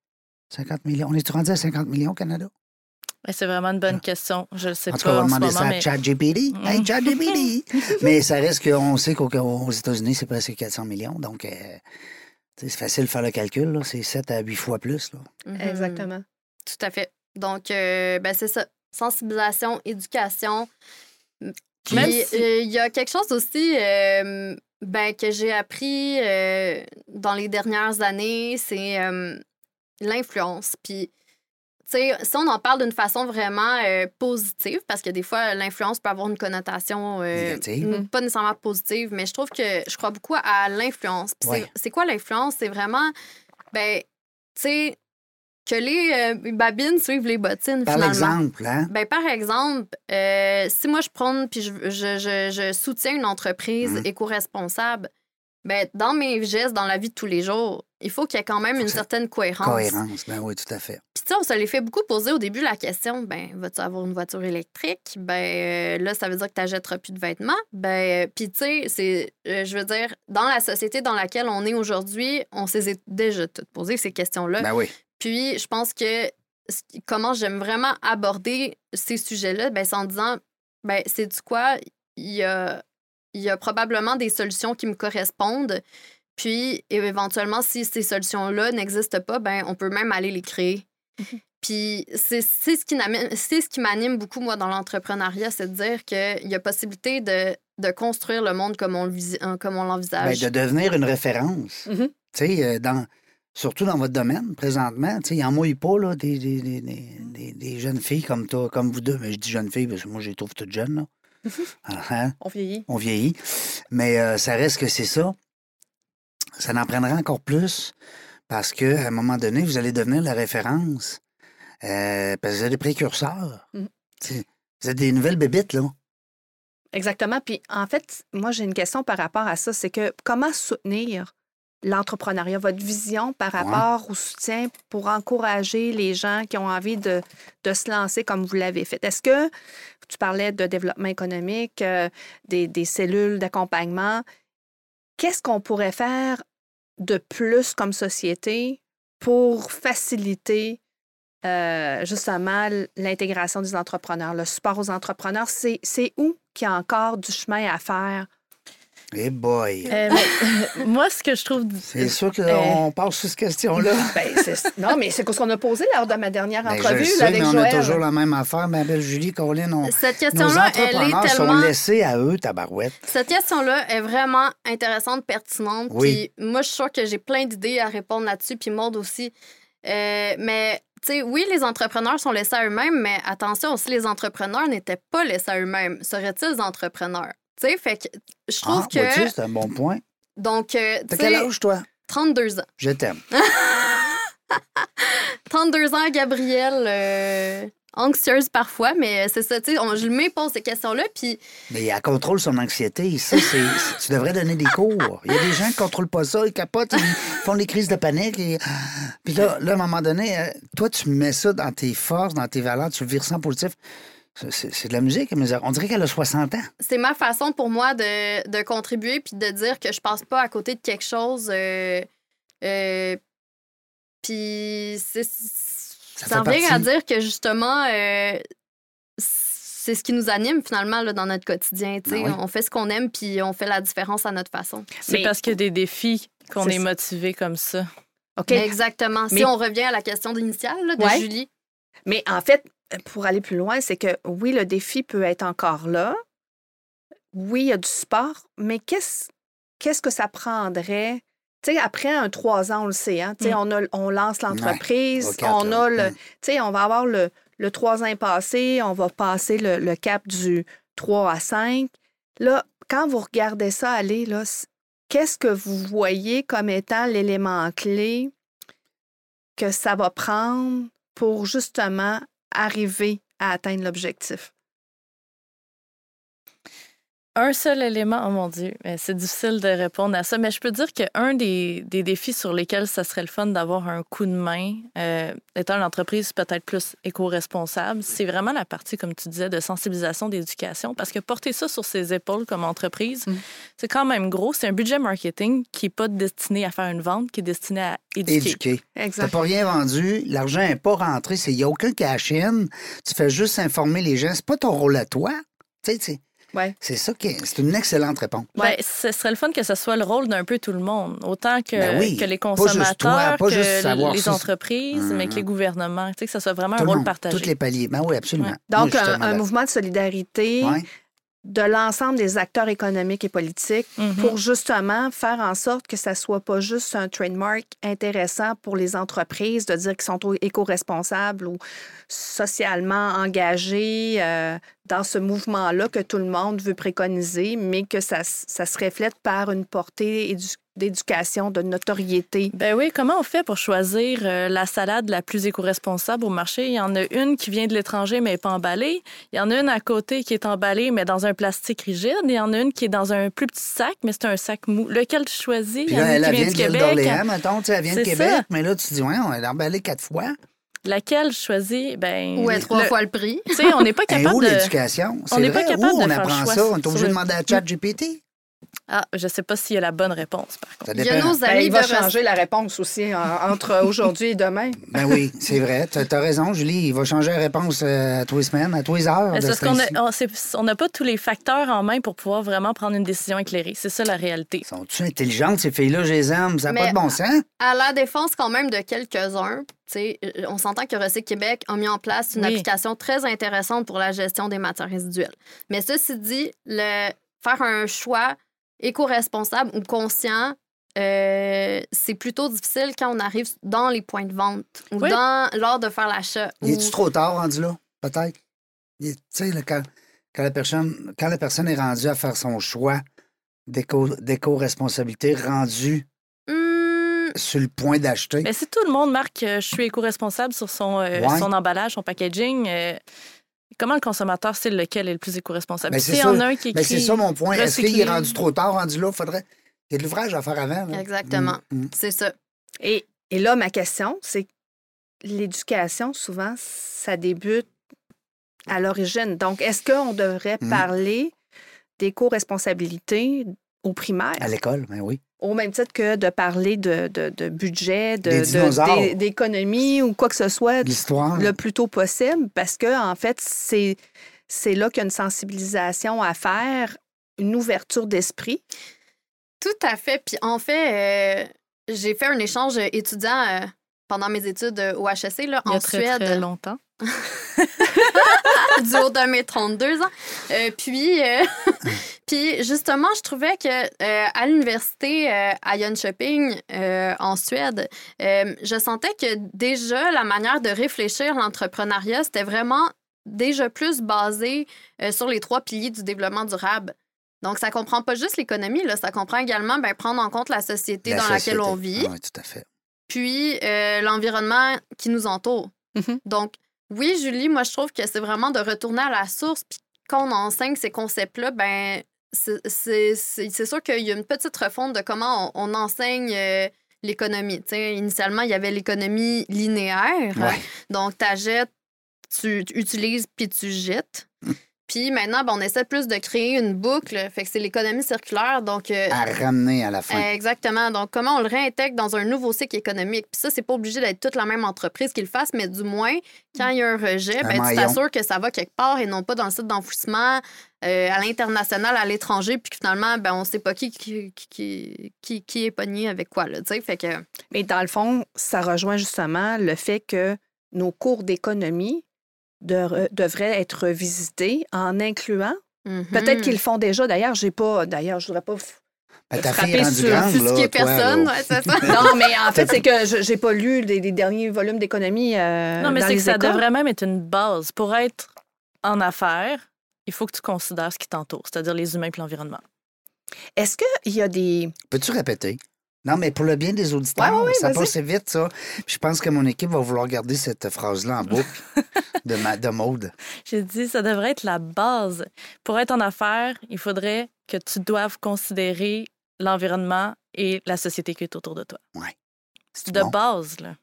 50 millions. On est rendu à 50 millions au Canada? C'est vraiment une bonne question. Je le sais En tout cas, on pas va en ce demander moment, ça à mais ChatGPT. Mm. Hey, ChatGPT! mais ça reste qu'on sait qu'aux aux États-Unis, c'est presque 400 millions. Donc, euh, c'est facile de faire le calcul. là. C'est 7 à 8 fois plus. Là. Mhm. Exactement. Tout à fait. Donc, euh, ben, c'est ça. Sensibilisation, éducation. Puis, euh, si- il y a quelque chose aussi euh, ben, que j'ai appris euh, dans les dernières années, c'est euh, l'influence. Puis, si on en parle d'une façon vraiment euh, positive, parce que des fois, l'influence peut avoir une connotation euh, pas nécessairement positive, mais je trouve que je crois beaucoup à l'influence. C'est- Ouais. c'est quoi l'influence? C'est vraiment, ben, tu sais, que les euh, babines suivent les bottines, Par finalement. exemple, hein? Ben, par exemple, si moi je prends puis je, je, je, je soutiens une entreprise Mhm. éco-responsable, ben, dans mes gestes, dans la vie de tous les jours, il faut qu'il y ait quand même une certaine cohérence. Cohérence. Ben oui, tout à fait. On se les fait beaucoup poser au début la question ben, vas-tu avoir une voiture électrique? Ben, euh, là, ça veut dire que tu n'achèteras plus de vêtements. Ben, euh, puis, tu sais, c'est, euh, je veux dire, dans la société dans laquelle on est aujourd'hui, on s'est déjà toutes posé ces questions-là. Ben oui. Puis, je pense que comment j'aime vraiment aborder ces sujets-là, ben, c'est en disant ben, c'est du quoi Il y a, il y a probablement des solutions qui me correspondent. Puis, éventuellement, si ces solutions-là n'existent pas, ben, on peut même aller les créer. Puis, c'est c'est ce qui n'amène- c'est ce qui m'anime beaucoup, moi, dans l'entrepreneuriat, c'est de dire qu'il y a possibilité de, de construire le monde comme on euh, comme on Ben, l'envisage. de devenir une référence. Mhm. Tu sais, euh, dans, surtout dans votre domaine, présentement, tu sais, il en mouille pas, là, des, des, des, des- jeunes filles comme toi, comme vous deux. Mais je dis jeunes filles parce que moi, je les trouve toutes jeunes, là. Ah, hein? On vieillit. on vieillit. Mais euh, ça reste que c'est ça. Ça n'en prendra encore plus parce qu'à un moment donné, vous allez devenir la référence. Euh, parce que vous êtes des précurseurs. Sais, Vous êtes des nouvelles bébites, là. Exactement. Puis en fait, moi, j'ai une question par rapport à ça. C'est que comment soutenir l'entrepreneuriat, votre vision par Ouais. rapport au soutien pour encourager les gens qui ont envie de, de se lancer comme vous l'avez fait? Est-ce que tu parlais de développement économique, euh, des, des cellules d'accompagnement? Qu'est-ce qu'on pourrait faire de plus comme société pour faciliter euh, justement l'intégration des entrepreneurs, le support aux entrepreneurs? C'est c'est où qu'il y a encore du chemin à faire? Eh boy. Euh, mais, moi, ce que je trouve. C'est sûr Euh, qu'on passe sur cette question-là. Ben, non, mais c'est ce qu'on a posé lors de ma dernière Ben, je entrevue là, sais, avec mais on Joël? a toujours la même affaire. Ma belle Julie, Colin, on... Cette question-là, elle est entrepreneurs sont tellement. laissés à eux, tabarouette. Cette question-là est vraiment intéressante, pertinente. Oui. Puis moi, je suis sûre que j'ai plein d'idées à répondre là-dessus, puis Maud aussi. Euh, mais, tu sais, oui, les entrepreneurs sont laissés à eux-mêmes, mais attention aussi, les entrepreneurs n'étaient pas laissés à eux-mêmes. Seraient-ils entrepreneurs? Tu sais, fait que je trouve Ah, que. c'est un bon point. Donc, euh, tu T'as quel âge, toi? 32 ans. Je t'aime. 32 ans, Gabrielle. euh, anxieuse parfois, mais c'est ça, tu sais, on- je lui pose ces questions-là, puis Mais elle contrôle son anxiété. Ça, c'est, tu devrais donner des cours. Il y a des gens qui ne contrôlent pas ça, ils capotent, ils font des crises de panique. Et... Puis là, là, à un moment donné, euh, toi, tu mets ça dans tes forces, dans tes valeurs, tu le vires en positif. C'est, de la musique, mais on dirait qu'elle a 60 ans. c'est ma façon pour moi de, de contribuer puis de dire que je passe pas à côté de quelque chose. euh, euh, puis c'est Ça revient à dire que justement euh, c'est ce qui nous anime finalement là, dans notre quotidien. tu sais. Ben oui. On fait ce qu'on aime puis on fait la différence à notre façon. C'est Mais- parce qu'il y a des défis qu'on est motivé comme ça. OK. Exactement. Mais- Si on revient à la question initiale là, de Ouais. Julie, Mais en fait, pour aller plus loin, c'est que oui, le défi peut être encore là. Oui, il y a du sport, mais qu'est-ce qu'est-ce que ça prendrait? Tu sais, après un trois ans, on le sait, hein, tu sais, Mm. on, a, on lance l'entreprise, on a le. Mm. On va avoir le, le trois ans passé, on va passer le, le cap du 3 à 5. Là, quand vous regardez ça aller, là, qu'est-ce que vous voyez comme étant l'élément clé que ça va prendre pour justement arriver à atteindre l'objectif? Un seul élément, oh mon Dieu, mais c'est difficile de répondre à ça, mais je peux dire qu'un des, des défis sur lesquels ça serait le fun d'avoir un coup de main, euh, étant une entreprise peut-être plus éco-responsable, c'est vraiment la partie, comme tu disais, de sensibilisation, d'éducation, parce que porter ça sur ses épaules comme entreprise, Mm. c'est quand même gros. C'est un budget marketing qui n'est pas destiné à faire une vente, qui est destiné à éduquer. Éduqué. T'as Exact. pas rien vendu, l'argent n'est pas rentré, il n'y a aucun cash-in. Tu fais juste informer les gens. C'est pas ton rôle à toi. Tu sais, c'est- Ouais. c'est ça qui est, c'est une excellente réponse. Ben, ce serait le fun que ce soit le rôle d'un peu tout le monde, autant que, Ben oui, que les toi, consommateurs, pas juste que les ça. entreprises, mais que Mhm. les gouvernements, tu sais, que ce soit vraiment Tout un le rôle monde, partagé. Tous les paliers. Ben oui, absolument. Ouais. Donc, un, mouvement de solidarité Ouais. de l'ensemble des acteurs économiques et politiques Mhm. pour justement faire en sorte que ça soit pas juste un trademark intéressant pour les entreprises de dire qu'ils sont éco-responsables ou socialement engagés euh, dans ce mouvement-là que tout le monde veut préconiser, mais que ça, ça se reflète par une portée édu- d'éducation, de notoriété. Ben oui, comment on fait pour choisir euh, la salade la plus éco-responsable au marché? Il y en a une qui vient de l'étranger, mais pas emballée. Il y en a une à côté qui est emballée, mais dans un plastique rigide. Il y en a une qui est dans un plus petit sac, mais c'est un sac mou. Lequel tu choisis? Puis Il y en là, a une elle, qui elle vient vient du de Québec. mettons, tu sais, elle vient de Québec, ça. mais là, tu dis, ouais, on est emballé quatre fois. Laquelle je choisis? Ben, ou trois le- fois le prix. Tu sais, on n'est pas Et capable où de... l'éducation? on C'est n'est pas capable où de on faire apprend choix ça? On est obligé de demander à ChatGPT? Ah, je sais pas s'il y a la bonne réponse, par contre. Ça Il y a nos Ben, amis il va de changer la réponse aussi en- entre aujourd'hui et demain. Ben oui, c'est vrai. Tu as, raison, Julie. Il va changer la réponse euh, à tous les semaines, à tous les heures. De C'est parce ce qu'on n'a pas tous les facteurs en main pour pouvoir vraiment prendre une décision éclairée. C'est ça la réalité. Sont-tu intelligentes, ces filles-là? Je les aime? Ça n'a pas de bon sens? À la défense quand même de quelques-uns, tu sais, euh, on s'entend que Recyc Québec a mis en place une Oui. application très intéressante pour la gestion des matières résiduelles. Mais ceci dit, le, faire un choix éco-responsable ou conscient, euh, c'est plutôt difficile quand on arrive dans les points de vente ou Oui. dans, lors de faire l'achat. Il est-tu ou- trop tard rendu là? Peut-être. Tu sais, quand, quand, la personne, quand la personne est rendue à faire son choix d'éco- d'éco-responsabilité, rendue Hmm, sur le point d'acheter, Mais si tout le monde marque que je suis éco-responsable sur son, euh, Ouais. son emballage, son packaging, euh, comment le consommateur sait lequel est le plus éco-responsable? Ben, ça. en a un qui Ben, écrit... c'est ça mon point. Est-ce qu'il est rendu trop tard, rendu là? Faudrait... Il y a de l'ouvrage à faire avant. là. Exactement. Mm, mm. C'est ça. Et, et là, ma question, c'est que l'éducation, souvent, ça débute à l'origine. Donc, est-ce qu'on devrait Mhm. parler des co-responsabilités au primaire, À l'école, ben oui. Au même titre que de parler de, de- de budget, de- d'économie ou quoi que ce soit le plus tôt possible? Parce que, en fait, c'est c'est là qu'il y a une sensibilisation à faire, une ouverture d'esprit. Tout à fait. Puis en fait, euh, j'ai fait un échange étudiant euh, pendant mes études euh, au HEC là, Il y en a très, Suède. très longtemps. du haut de mes 32 ans. Euh, puis, euh, puis justement, je trouvais que euh, à l'université euh, à Jönköping, euh, en Suède, euh, je sentais que déjà la manière de réfléchir l'entrepreneuriat, c'était vraiment déjà plus basé euh, sur les trois piliers du développement durable. Donc, ça comprend pas juste l'économie, là, ça comprend également ben, prendre en compte la société La dans laquelle on vit Ah oui, tout à fait. puis euh, l'environnement qui nous entoure. Mhm. Donc, oui, Julie, moi, je trouve que c'est vraiment de retourner à la source. Puis quand on enseigne ces concepts-là, ben c'est- sûr qu'il y a une petite refonte de comment on, on enseigne euh, l'économie. Tu sais, initialement, il y avait l'économie linéaire. Ouais. Donc, tu achètes, tu, tu utilises, puis tu jettes. Puis maintenant, ben, on essaie plus de créer une boucle. Fait que c'est l'économie circulaire. Donc, euh, À ramener à la fin. Exactement. Donc, comment on le réintègre dans un nouveau cycle économique? Puis ça, c'est pas obligé d'être toute la même entreprise qui le fasse, mais du moins, quand il y a un rejet, Un ben, tu t'assures que ça va quelque part et non pas dans le site d'enfouissement euh, à l'international, à l'étranger, puis que finalement, ben, on sait pas qui, qui, qui, qui, qui est pogné avec quoi. Là, fait que, Mais dans le fond, ça rejoint justement le fait que nos cours d'économie de- devraient être revisités en incluant. Peut-être qu'ils le font déjà. D'ailleurs, j'ai pas. D'ailleurs, je voudrais pas. Ben, ta frapper fille est rendue sur- grande, là, toi, personne, ouais, ça. Non, mais en fait, c'est que je- j'ai pas lu les, les derniers volumes d'économie. euh, non, mais c'est que ça écoles. devrait même être une base. Pour être en affaires, il faut que tu considères ce qui t'entoure, c'est-à-dire les humains et l'environnement. Est-ce qu'il y a des. Peux-tu répéter? Non, mais pour le bien des auditeurs, Ouais, ouais, ça passe vite, ça. Je pense que mon équipe va vouloir garder cette phrase-là en boucle de, ma, de Maude. J'ai dit, ça devrait être la base. Pour être en affaires, il faudrait que tu doives considérer l'environnement et la société qui est autour de toi. C'est De bon? base, là.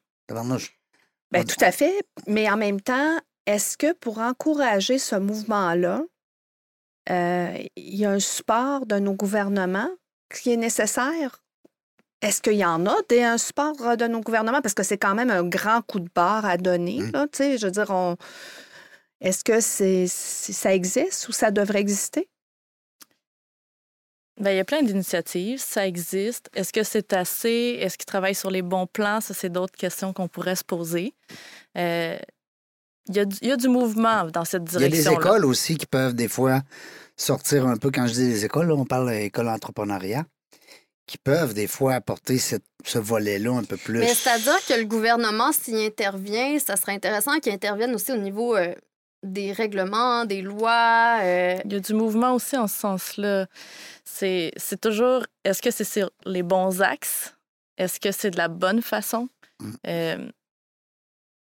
Ben, tout à fait. Mais en même temps, est-ce que pour encourager ce mouvement-là, euh, il y a un support de nos gouvernements qui est nécessaire? Est-ce qu'il y en a des, un support euh, de nos gouvernements? Parce que c'est quand même un grand coup de barre à donner. Là, tu sais, je veux dire, on... est-ce que c'est, c'est- ça existe ou ça devrait exister? Ben, il y a plein d'initiatives, ça existe. Est-ce que c'est assez? Est-ce qu'ils travaillent sur les bons plans? Ça, c'est d'autres questions qu'on pourrait se poser. Euh, il, y a du, il y a du mouvement dans cette Il y a direction. des écoles aussi qui peuvent des fois sortir un peu, quand je dis des écoles, là, on parle d'école entrepreneuriat, qui peuvent des fois apporter cette- ce volet-là un peu plus. Mais c'est-à-dire que le gouvernement, s'il intervient, ça serait intéressant qu'il intervienne aussi au niveau euh, des règlements, des lois. euh, Il y a du mouvement aussi en ce sens-là. C'est c'est toujours, est-ce que c'est sur les bons axes? Est-ce que c'est de la bonne façon? Mm. Euh,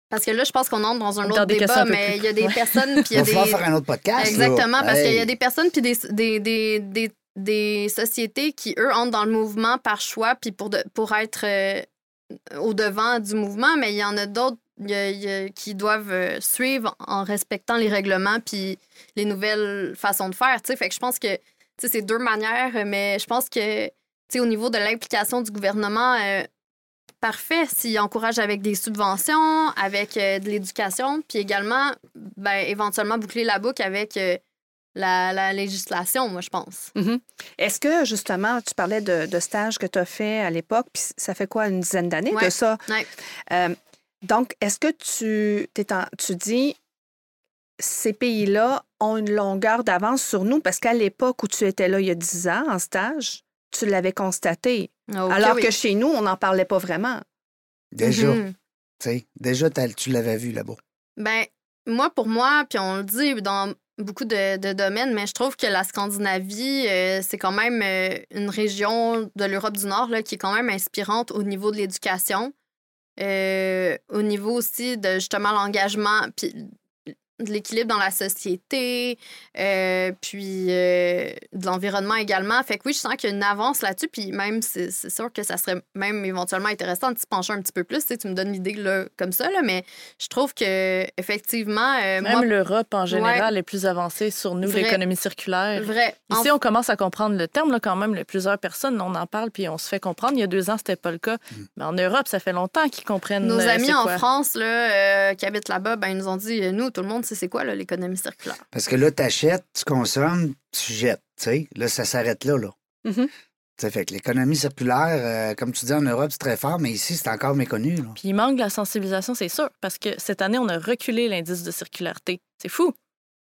Parce que là, je pense qu'on entre dans un autre débat, mais il y a des Ouais. personnes, puis il y a des... faire un autre podcast. là. Exactement, parce qu'il y a des personnes puis des, des, des, des, des sociétés qui, eux, entrent dans le mouvement par choix puis pour, pour être euh, au devant du mouvement, mais il y en a d'autres qui doivent euh, suivre en respectant les règlements puis les nouvelles façons de faire. Fait que je pense que c'est deux manières, mais je pense que au niveau de l'implication du gouvernement, euh, parfait s'il encourage avec des subventions, avec de l'éducation, puis également, ben, éventuellement boucler la boucle avec la, la législation, moi, je pense. Est-ce que, justement, tu parlais de, de stages que tu as fait à l'époque, puis ça fait quoi, une dizaine d'années Ouais. de ça? Ouais. Euh, donc, est-ce que tu, t'es en- tu dis ces pays-là ont une longueur d'avance sur nous? Parce qu'à l'époque où tu étais là, il y a 10 ans, en stage, tu l'avais constaté. Ok, Alors oui. que chez nous, on n'en parlait pas vraiment. Déjà, tu sais, déjà tu l'avais vu là-bas. Ben, moi, pour moi, puis on le dit dans beaucoup de, domaines, mais je trouve que la Scandinavie, euh, c'est quand même euh, une région de l'Europe du Nord là, qui est quand même inspirante au niveau de l'éducation, euh, au niveau aussi de justement l'engagement. De l'équilibre dans la société, euh, puis euh, de l'environnement également. Fait que oui, je sens qu'il y a une avance là-dessus, puis même, c'est sûr que ça serait même éventuellement intéressant de s'y pencher un petit peu plus. Tu sais, tu me donnes l'idée là, comme ça, là, mais je trouve que effectivement, euh, Même l'Europe, en général, est plus avancée sur nous, l'économie circulaire. vrai. En- Ici, on commence à comprendre le terme, là, quand même. là, plusieurs personnes, on en parle, puis on se fait comprendre. Il y a deux ans, c'était pas le cas. Mais en Europe, ça fait longtemps qu'ils comprennent. Nos amis en quoi? France là, euh, qui habitent là-bas, ben, ils nous ont dit, nous, tout le monde c'est quoi l'économie circulaire? Parce que là, t'achètes, tu consommes, tu jettes. tu sais. Là, ça s'arrête là. là. Ça fait que l'économie circulaire, euh, comme tu dis, en Europe, c'est très fort, mais ici, c'est encore méconnu. Là. Puis il manque de la sensibilisation, c'est sûr, parce que cette année, on a reculé l'indice de circularité. C'est fou.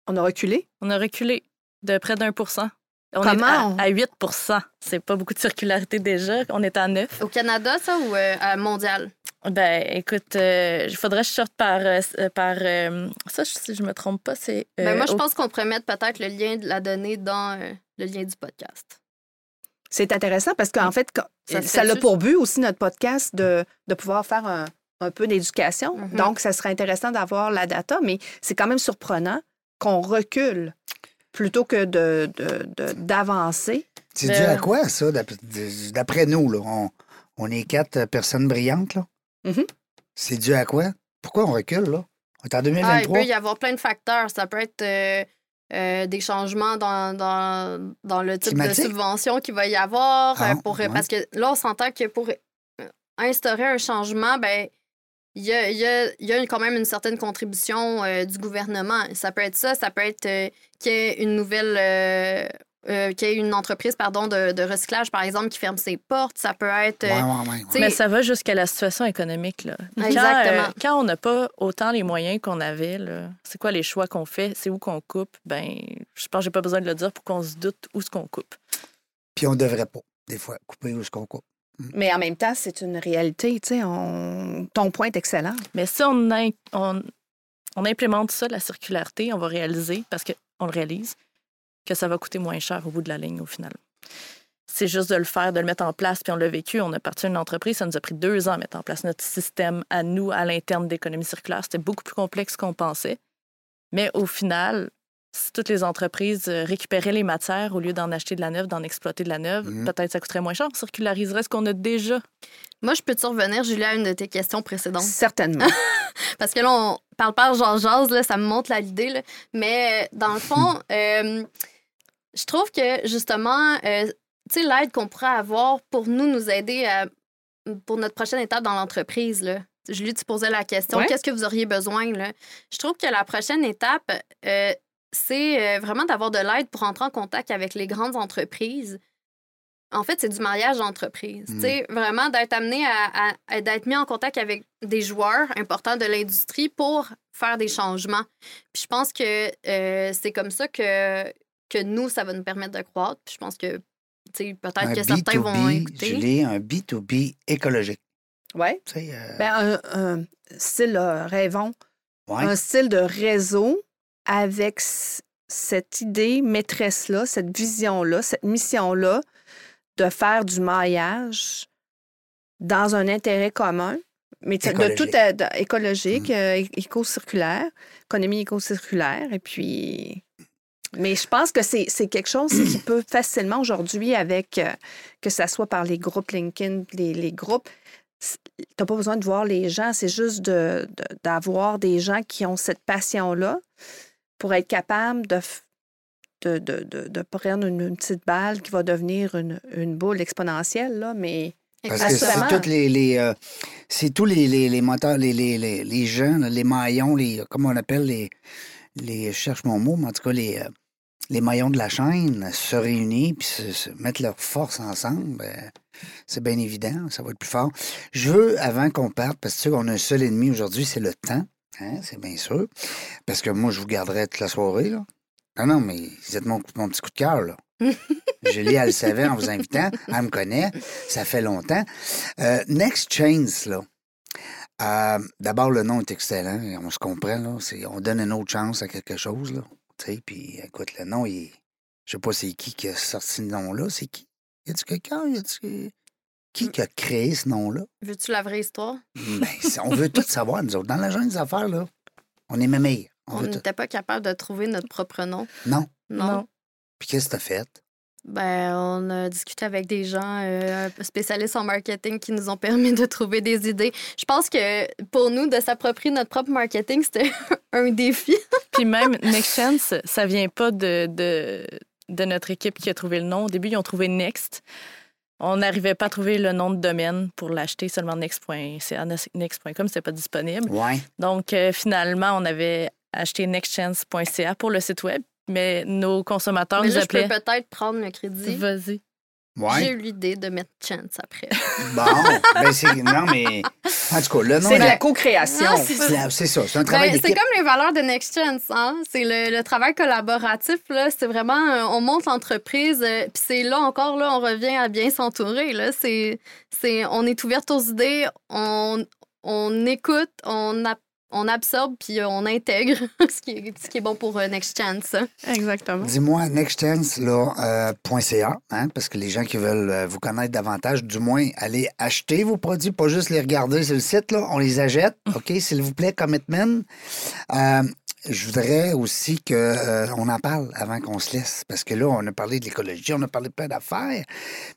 On a reculé? On a reculé de près d'un pour cent. On Comment est à, à 8% C'est pas beaucoup de circularité déjà. On est à 9 Au Canada, ça, ou euh, à mondial? Ben, écoute, euh, il faudrait que je sorte par. euh, par euh, ça, je- si je me trompe pas, c'est. Ben, moi, je au- pense qu'on pourrait mettre peut-être le lien de la donnée dans euh, le lien du podcast. C'est intéressant parce qu'en fait, quand- Ça se ça a fait-tu? pour but aussi, notre podcast, de, de pouvoir faire un, un peu d'éducation. Mhm. Donc, ça serait intéressant d'avoir la data, mais c'est quand même surprenant qu'on recule plutôt que de- de- de- d'avancer. C'est dû à quoi, ça, d'après nous? Là? On, on est quatre personnes brillantes. là? Mhm. C'est dû à quoi? Pourquoi on recule? là? On est en Ah, il 2023. peut y avoir plein de facteurs. Ça peut être euh, euh, des changements dans, dans, dans le type Climatique? de subvention qu'il va y avoir. Ah, euh, pour, ouais. Parce que là, on s'entend que pour instaurer un changement, ben il y a, y a- y a quand même une certaine contribution euh, du gouvernement. Ça peut être ça, ça peut être euh, qu'il y ait une nouvelle... euh, euh, qu'il y ait une entreprise pardon, de, de recyclage, par exemple, qui ferme ses portes. Ça peut être... euh, Ouais, ouais, ouais, Mais ça va jusqu'à la situation économique. Là. Quand, Exactement. euh, quand on n'a pas autant les moyens qu'on avait, là, c'est quoi les choix qu'on fait? C'est où qu'on coupe? Ben, je pense que j'ai pas besoin de le dire pour qu'on se doute où ce qu'on coupe. Puis on devrait pas, des fois, couper où ce qu'on coupe. Mais en même temps, c'est une réalité. tu sais, On... Ton point est excellent. Mais si on, in- on, on implémente ça, la circularité, on va réaliser, parce qu'on le réalise, que ça va coûter moins cher au bout de la ligne au final. C'est juste de le faire, de le mettre en place, puis on l'a vécu. On a parti une entreprise, ça nous a pris deux ans à mettre en place notre système à nous, à l'interne d'économie circulaire. C'était beaucoup plus complexe qu'on pensait. Mais au final, si toutes les entreprises euh, récupéraient les matières au lieu d'en acheter de la neuve, d'en exploiter de la neuve, Mhm. peut-être ça coûterait moins cher. On circulariserait ce qu'on a déjà. Moi, je peux-tu revenir, Julia, à une de tes questions précédentes? Certainement. Parce que là, on parle pas genre jase, là, ça me montre l'idée. là. Mais euh, dans le fond, euh, je trouve que justement, euh, tu sais, l'aide qu'on pourrait avoir pour nous, nous aider à- pour notre prochaine étape dans l'entreprise, là. Julie, tu posais la question, Ouais. qu'est-ce que vous auriez besoin, là? Je trouve que la prochaine étape, euh, c'est euh, vraiment d'avoir de l'aide pour entrer en contact avec les grandes entreprises. En fait, c'est du mariage d'entreprise. Mm. Tu sais, vraiment d'être amené à, à- à- d'être mis en contact avec des joueurs importants de l'industrie pour faire des changements. Puis je pense que euh, c'est comme ça que, que nous, ça va nous permettre de croître. Puis je pense que, tu sais, peut-être que certains vont B2B, écouter. Julie, un B2B écologique. Oui. Tu sais, euh, Ben, un, un style, euh, rêvons, ouais. un style de réseau avec cette idée maîtresse-là, cette vision-là, cette mission-là de faire du maillage dans un intérêt commun, mais de tout à- de- écologique, euh, é- éco-circulaire, économie éco-circulaire, et puis. Mais je pense que c'est c'est quelque chose qui peut facilement aujourd'hui, avec euh, que ça soit par les groupes LinkedIn, les, les groupes, tu n'as pas besoin de voir les gens, c'est juste de- de- d'avoir des gens qui ont cette passion-là pour être capable de, f- de, de, de- de prendre une, une petite balle qui va devenir une, une boule exponentielle, là, mais Parce que c'est toutes les, les, euh, c'est tous les, les, les moteurs, les, les, les, les gens, les maillons, les, comment on appelle les, les, je cherche mon mot, mais en tout cas, les, euh, les maillons de la chaîne se réunir puis se, se mettre leurs forces ensemble, ben, c'est bien évident, ça va être plus fort. Je veux, avant qu'on parte, parce que tu sais qu'on a un seul ennemi aujourd'hui, c'est le temps, hein, c'est bien sûr, parce que moi, je vous garderai toute la soirée, là. Non, non, mais vous êtes mon, mon petit coup de cœur, là. Julie, elle le savait en vous invitant. Elle me connaît. Ça fait longtemps. Euh, Next Chance, là. Euh, D'abord, le nom est excellent. On se comprend, là. On donne une autre chance à quelque chose, là. Tu sais, puis écoute, le nom, il... je sais pas c'est qui qui a sorti ce nom-là. C'est qui? Y a-tu quelqu'un? Y a-tu... Qui qui a créé ce nom-là? Veux-tu la vraie histoire? Ben, on veut tout savoir, nous autres. Dans la jungle des affaires, là, on est mémères. On veut te- n'était pas capable de trouver notre propre nom. Non. Non. Non. Puis qu'est-ce que t'as fait? Ben, on a discuté avec des gens euh, spécialistes en marketing qui nous ont permis de trouver des idées. Je pense que pour nous, de s'approprier notre propre marketing, c'était un défi. Puis même Next Chance, ça vient pas de, de, de notre équipe qui a trouvé le nom. Au début, ils ont trouvé Next. On n'arrivait pas à trouver le nom de domaine pour l'acheter, seulement next.ca, next.com, c'était pas disponible. Ouais. Donc, euh, finalement, on avait acheté nextchance.ca pour le site web, mais nos consommateurs Mais nous là, je peux appelaient. peut-être prendre le crédit. Vas-y. J'ai eu l'idée de mettre Chance après. Bon. ben, c'est. Non, mais. En tout cas, le nom. C'est de la la- co-création. C'est c'est la- c'est ça. C'est un Ben, travail c'est d'équipe. comme les valeurs de Next Chance, hein? C'est le, le travail collaboratif, là. C'est vraiment, euh, on monte l'entreprise, euh, puis c'est là encore, là, on revient à bien s'entourer, là. C'est, c'est, on est ouverte aux idées, on, on écoute, on, ap- on absorbe, puis euh, on intègre ce qui est, ce qui est bon pour euh, Next Chance. Exactement. Dis-moi, nextchance, là, euh, point .ca, hein, parce que les gens qui veulent euh, vous connaître davantage, du moins, allez acheter vos produits, pas juste les regarder sur le site, là. On les achète, OK, s'il vous plaît, commitment. Euh, je voudrais aussi qu'on on en parle avant qu'on se laisse, parce que là, on a parlé de l'écologie, on a parlé de plein d'affaires.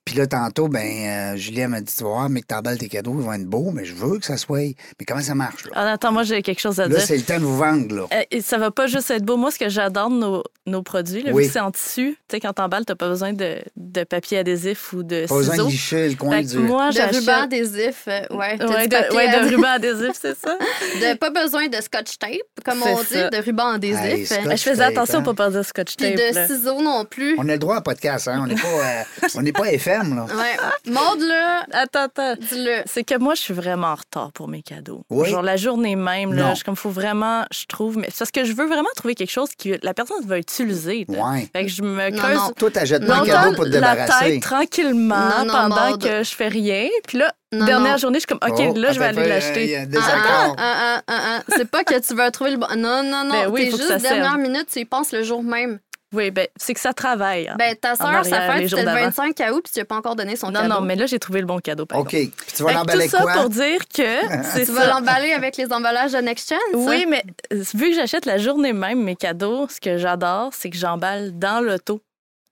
Puis là, tantôt, ben, euh, Julien m'a dit, tu vas voir, mais que t'emballes tes cadeaux, ils vont être beaux, mais je veux que ça soit... Mais comment ça marche, là? Ah, attends, moi, j'ai quelque chose à Là, dire. c'est le temps de vous vendre, là. Euh, et ça va pas juste être beau. Moi, ce que j'adore de nos, nos produits, là, Oui. vu que c'est en tissu, tu sais, quand t'emballes, t'as pas besoin de, de papier adhésif ou de Pas besoin de licher le coin du... moi, De ruban adhésif, euh, ouais. Ouais, de, ouais, de ruban adhésif, c'est ça. De- pas besoin de scotch tape, comme on dit, ça. de ruban adhésif. Hey, scotch je faisais attention hein. pour pas dire scotch Puis tape. de là. ciseaux non plus. On a le droit à podcast, hein? On n'est pas, euh, on n'est pas FM, là. Ouais. Maude, là, Attends, attends. dis-le. C'est que moi, je suis vraiment en retard pour mes cadeaux. Oui? Genre la journée même, Non. là, je comme faut vraiment, je trouve, mais c'est parce que je veux vraiment trouver quelque chose que la personne va utiliser. là. Ouais. Fait que je me Non, creuse non. Toi, t'achètes pas un cadeau pour te la débarrasser. tête tranquillement Non, non, pendant que je fais rien. Puis là, Non, dernière non. journée, je suis comme, OK, Oh, là, je vais aller l'acheter. Ah, ah, ah, ah, ah. C'est pas que tu vas trouver le bon. Non, non, non. Ben oui, T'es juste serve. dernière minute, tu y penses le jour même. Oui, ben, c'est que ça travaille. hein. Ben, ta soeur, arrière, sa fête, c'était le d'avant. 25 août, puis tu n'as pas encore donné son non, cadeau. non, mais là, j'ai trouvé le bon cadeau. Par OK. Puis tu vas l'emballer tout ça quoi? pour dire que Tu ça. vas l'emballer avec les emballages de Next Chance? Oui, mais euh, vu que j'achète la journée même mes cadeaux, ce que j'adore, c'est que j'emballe dans l'auto.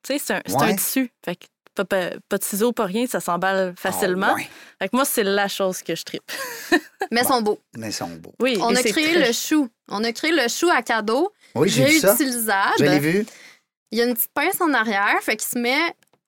Tu sais, c'est un, c'est Ouais. un tissu. Fait que pas, pas, pas de ciseaux, pas rien, ça s'emballe facilement. Ah, ouais. Fait que moi, c'est la chose que je tripe. Mais ils sont beaux. Mais ils sont beaux. Oui, On a créé très- le chou. On a créé le chou à cadeau, Oui, j'ai vu ça. réutilisable. Je l'ai vu. Il y a une petite pince en arrière, fait qu'il se met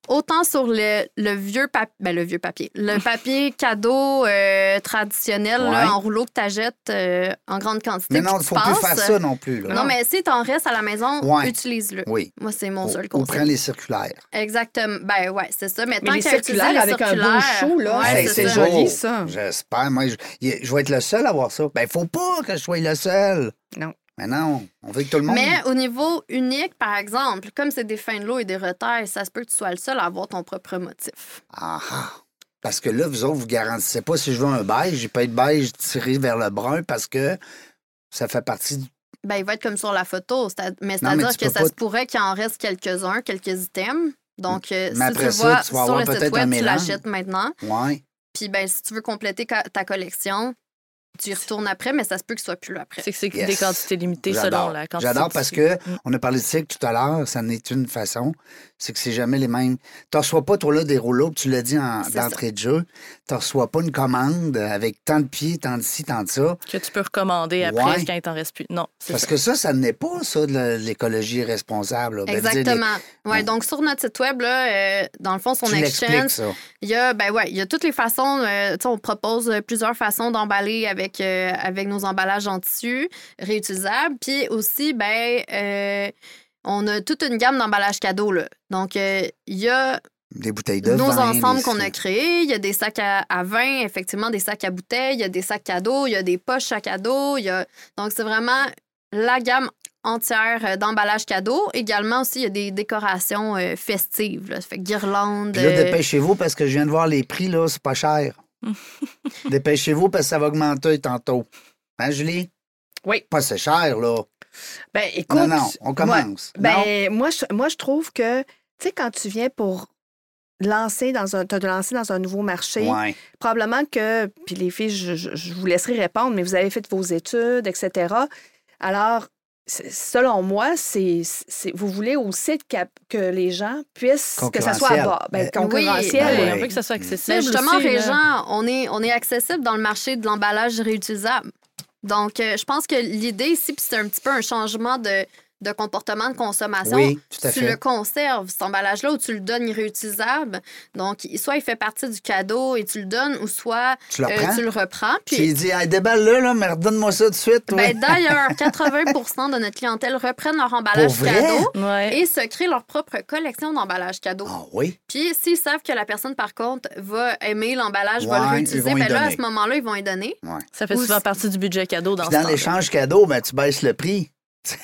autant sur le, le vieux papier, ben le vieux papier, le papier cadeau euh, traditionnel là, en rouleau que tu achètes en grande quantité. Mais non, il tu ne faut plus faire ça non plus. Là. Non, mais si t'en restes à la maison, Ouais. utilise-le. Oui. Moi, c'est mon seul ou conseil. prends les circulaires. Exactement. Ben ouais, c'est ça. Mais, Mais tant les circulaires les avec un beau chou, là, ouais, c'est c'est ça. joli, ça. J'espère. Moi, je, je vais être le seul à voir ça. Ben, il faut pas que je sois le seul. Non. Mais non, on veut que tout le monde. Mais au niveau unique, par exemple, comme c'est des fins de l'eau et des retails, ça se peut que tu sois le seul à avoir ton propre motif. Ah ah. Parce que là, vous autres, vous garantissez pas si je veux un beige, j'ai pas de beige tiré vers le brun parce que ça fait partie du. Ben, il va être comme sur la photo. Mais c'est-à-dire que ça pas- se pourrait qu'il en reste quelques-uns, quelques items. Donc, euh, Mais si après tu ça, vois tu vas sur le site web, tu l'achètes maintenant. Ouais. Puis, ben, si tu veux compléter ta collection, tu y retournes après, mais ça se peut que ce soit plus là après. C'est que c'est Yes. des quantités limitées J'adore. selon la quantité. J'adore parce que on a parlé de ça tout à l'heure, ça n'est une façon. C'est que c'est jamais les mêmes. Tu reçois pas, toi, là, des rouleaux, puis tu l'as dit en- d'entrée de jeu. Tu reçois pas une commande avec tant de pieds, tant de ci, tant de ça. Que tu peux recommander après Ouais. quand il t'en reste plus. Non, c'est Parce ça. que ça, ça n'est pas ça de l'écologie responsable. là. Ben, les- Exactement. Ouais, donc sur notre site web, là, euh, dans le fond, son exchange, il y a, ben ouais, il y a toutes les façons. euh, tu sais, on propose euh, plusieurs façons d'emballer avec, euh, avec nos emballages en tissu réutilisables. Puis aussi, ben, euh, on a toute une gamme d'emballages cadeaux. Là. Donc, euh, il y a Des bouteilles de nos vin. ensembles qu'on a créés. Il y a des sacs à, à vin, effectivement, des sacs à bouteilles. Il y a des sacs cadeaux. Il y a des poches à cadeaux. Il y a... Donc, c'est vraiment la gamme entière d'emballages cadeaux. Également aussi, il y a des décorations euh, festives. Là. Ça fait guirlandes. Puis là, dépêchez-vous parce que je viens de voir les prix, là, c'est pas cher. dépêchez-vous parce que ça va augmenter tantôt. Hein, Julie? Oui. Pas c'est cher, là. Ben, écoute. non, non, on commence. moi, non? ben, moi, je, moi, je trouve que, tu sais, quand tu viens pour lancer dans un, te lancer dans un nouveau marché, Ouais. probablement que, puis les filles, je, je- je vous laisserai répondre, mais vous avez fait vos études, etc. Alors, selon moi, c'est, c'est- vous voulez aussi que les gens puissent, que ça soit à ben, Ben, concurrentiel. Ben oui. On veut que ça soit accessible. Mais justement, aussi, là. Régent, on est, on est accessible dans le marché de l'emballage réutilisable. Donc, euh, je pense que l'idée ici, puis c'est un petit peu un changement de, de comportement de consommation. Oui, tout à tu fait. le conserves, cet emballage-là, ou tu le donnes réutilisable. Donc, soit il fait partie du cadeau et tu le donnes, ou soit Tu le euh, reprends? tu le reprends. Tu Puis, lui dis, hey, déballe-le, là, mais redonne-moi ça tout de suite. ben, d'ailleurs, 80% de notre clientèle reprennent leur emballage cadeau Ouais. et se créent leur propre collection d'emballages cadeaux. Ah oui? Puis s'ils savent que la personne, par contre, va aimer l'emballage, va le réutiliser, ben là, à ce moment-là, ils vont y donner. Ça fait Ou souvent partie du budget cadeau dans Puis ce dans l'échange cadeau, ben, tu baisses le prix.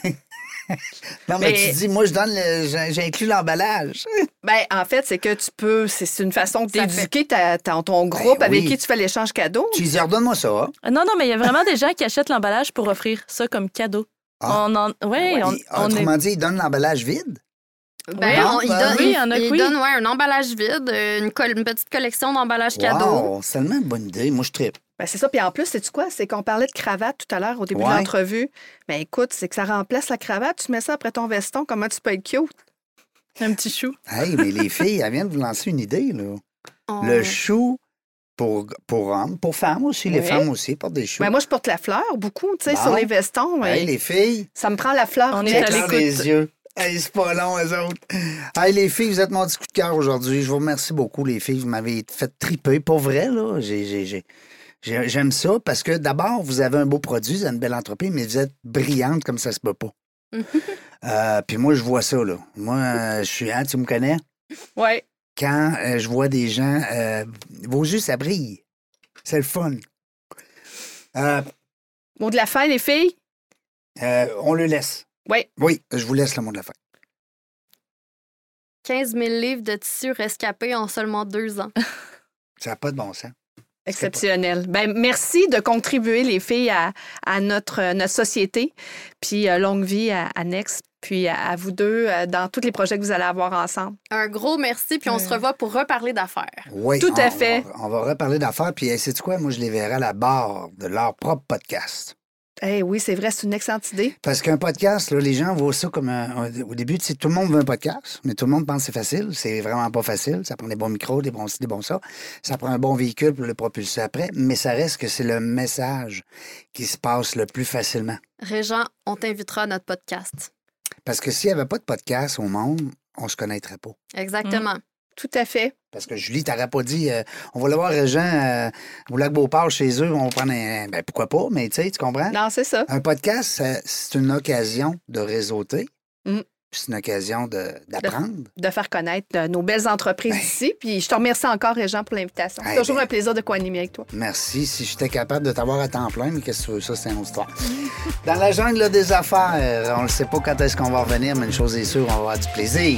non, mais, Mais- tu dis, moi, je donne le- j'ai- j'inclus l'emballage. Ben, en fait, c'est que tu peux, c'est une façon d'éduquer ta- ta- ton groupe Ben avec oui. qui tu fais l'échange cadeau. Tu lui dis, redonne-moi ça. hein. Ah, Non, non, mais il y a vraiment des gens qui achètent l'emballage pour offrir ça comme cadeau. Ah. On en... Ouais, on, Puis, on est... autrement dit, il donne l'emballage vide. Ben, Oui. on- Ben oui, il a oui. donnent, ouais, un emballage vide, euh, une, petite collection d'emballages cadeaux. Wow, c'est tellement une bonne idée. Moi, je tripe. Ben, c'est ça. Puis en plus, c'est quoi? C'est qu'on parlait de cravate tout à l'heure au début Ouais. de l'entrevue. Ben écoute, c'est que ça remplace la cravate. Tu mets ça après ton veston. Comment tu peux être cute? Un petit chou. Hey, mais les filles, elles viennent de vous lancer une idée, là. Le chou pour, pour hommes, pour femmes aussi. Les Oui. femmes aussi portent des choux. Ben moi, je porte la fleur beaucoup, tu sais, Bon. sur les vestons. Hey, les filles, Ça me prend la fleur. On est à l'écoute. Les. Hey, c'est pas long, eux autres. Hey, les filles, vous êtes mon petit coup de cœur aujourd'hui. Je vous remercie beaucoup, les filles. Vous m'avez fait triper. Pour vrai, là. J'ai- j'ai- j'ai- j'ai- J'aime ça parce que d'abord, vous avez un beau produit, vous avez une belle entreprise, mais vous êtes brillante comme ça se peut pas. Euh, Puis moi, je vois ça, là. Moi, euh, je suis. Hein, tu me connais? Ouais. Quand euh, je vois des gens, euh, vos yeux, ça brille. C'est le fun. Mot de la fin, les filles? on le laisse. Oui. Oui, je vous laisse le mot de la fin. 15 000 livres de tissu rescapés en seulement deux ans. Ça n'a pas de bon sens. Exceptionnel. Ben, merci de contribuer, les filles, à, à notre, euh, notre société. Puis euh, longue vie à, à Next, puis à, à vous deux euh, dans tous les projets que vous allez avoir ensemble. Un gros merci, puis on se revoit pour reparler d'affaires. Oui, Tout à on- fait. On va, on va reparler d'affaires. Puis, c'est quoi? Moi, je les verrai à la barre de leur propre podcast. Eh oui, c'est vrai, c'est une excellente idée. Parce qu'un podcast, là, les gens voient ça comme un. un- Au début, tu sais, tout le monde veut un podcast, mais tout le monde pense que c'est facile. C'est vraiment pas facile. Ça prend des bons micros, des bons ci, des bons ça. Ça prend un bon véhicule pour le propulser après. Mais ça reste que c'est le message qui se passe le plus facilement. Régent, on t'invitera à notre podcast. Parce que s'il n'y avait pas de podcast au monde, on se connaîtrait pas. Exactement. Tout à fait. Parce que Julie, t'aurais pas dit, euh, on va le voir Régent euh, au lac Beauport chez eux, on va prendre un. Ben pourquoi pas, mais tu sais, tu comprends? Non, c'est ça. Un podcast, c'est une occasion de réseauter. Mm. puis C'est une occasion de- d'apprendre. De faire connaître euh, nos belles entreprises Ben. ici. Puis je te remercie encore, Régent, pour l'invitation. C'est toujours ben. un plaisir de co-animer avec toi. Merci. Si j'étais capable de t'avoir à temps plein, mais qu'est-ce que tu veux, ça, c'est une autre histoire. Dans la jungle des affaires, on ne sait pas quand est-ce qu'on va revenir, mais une chose est sûre, on va avoir du plaisir.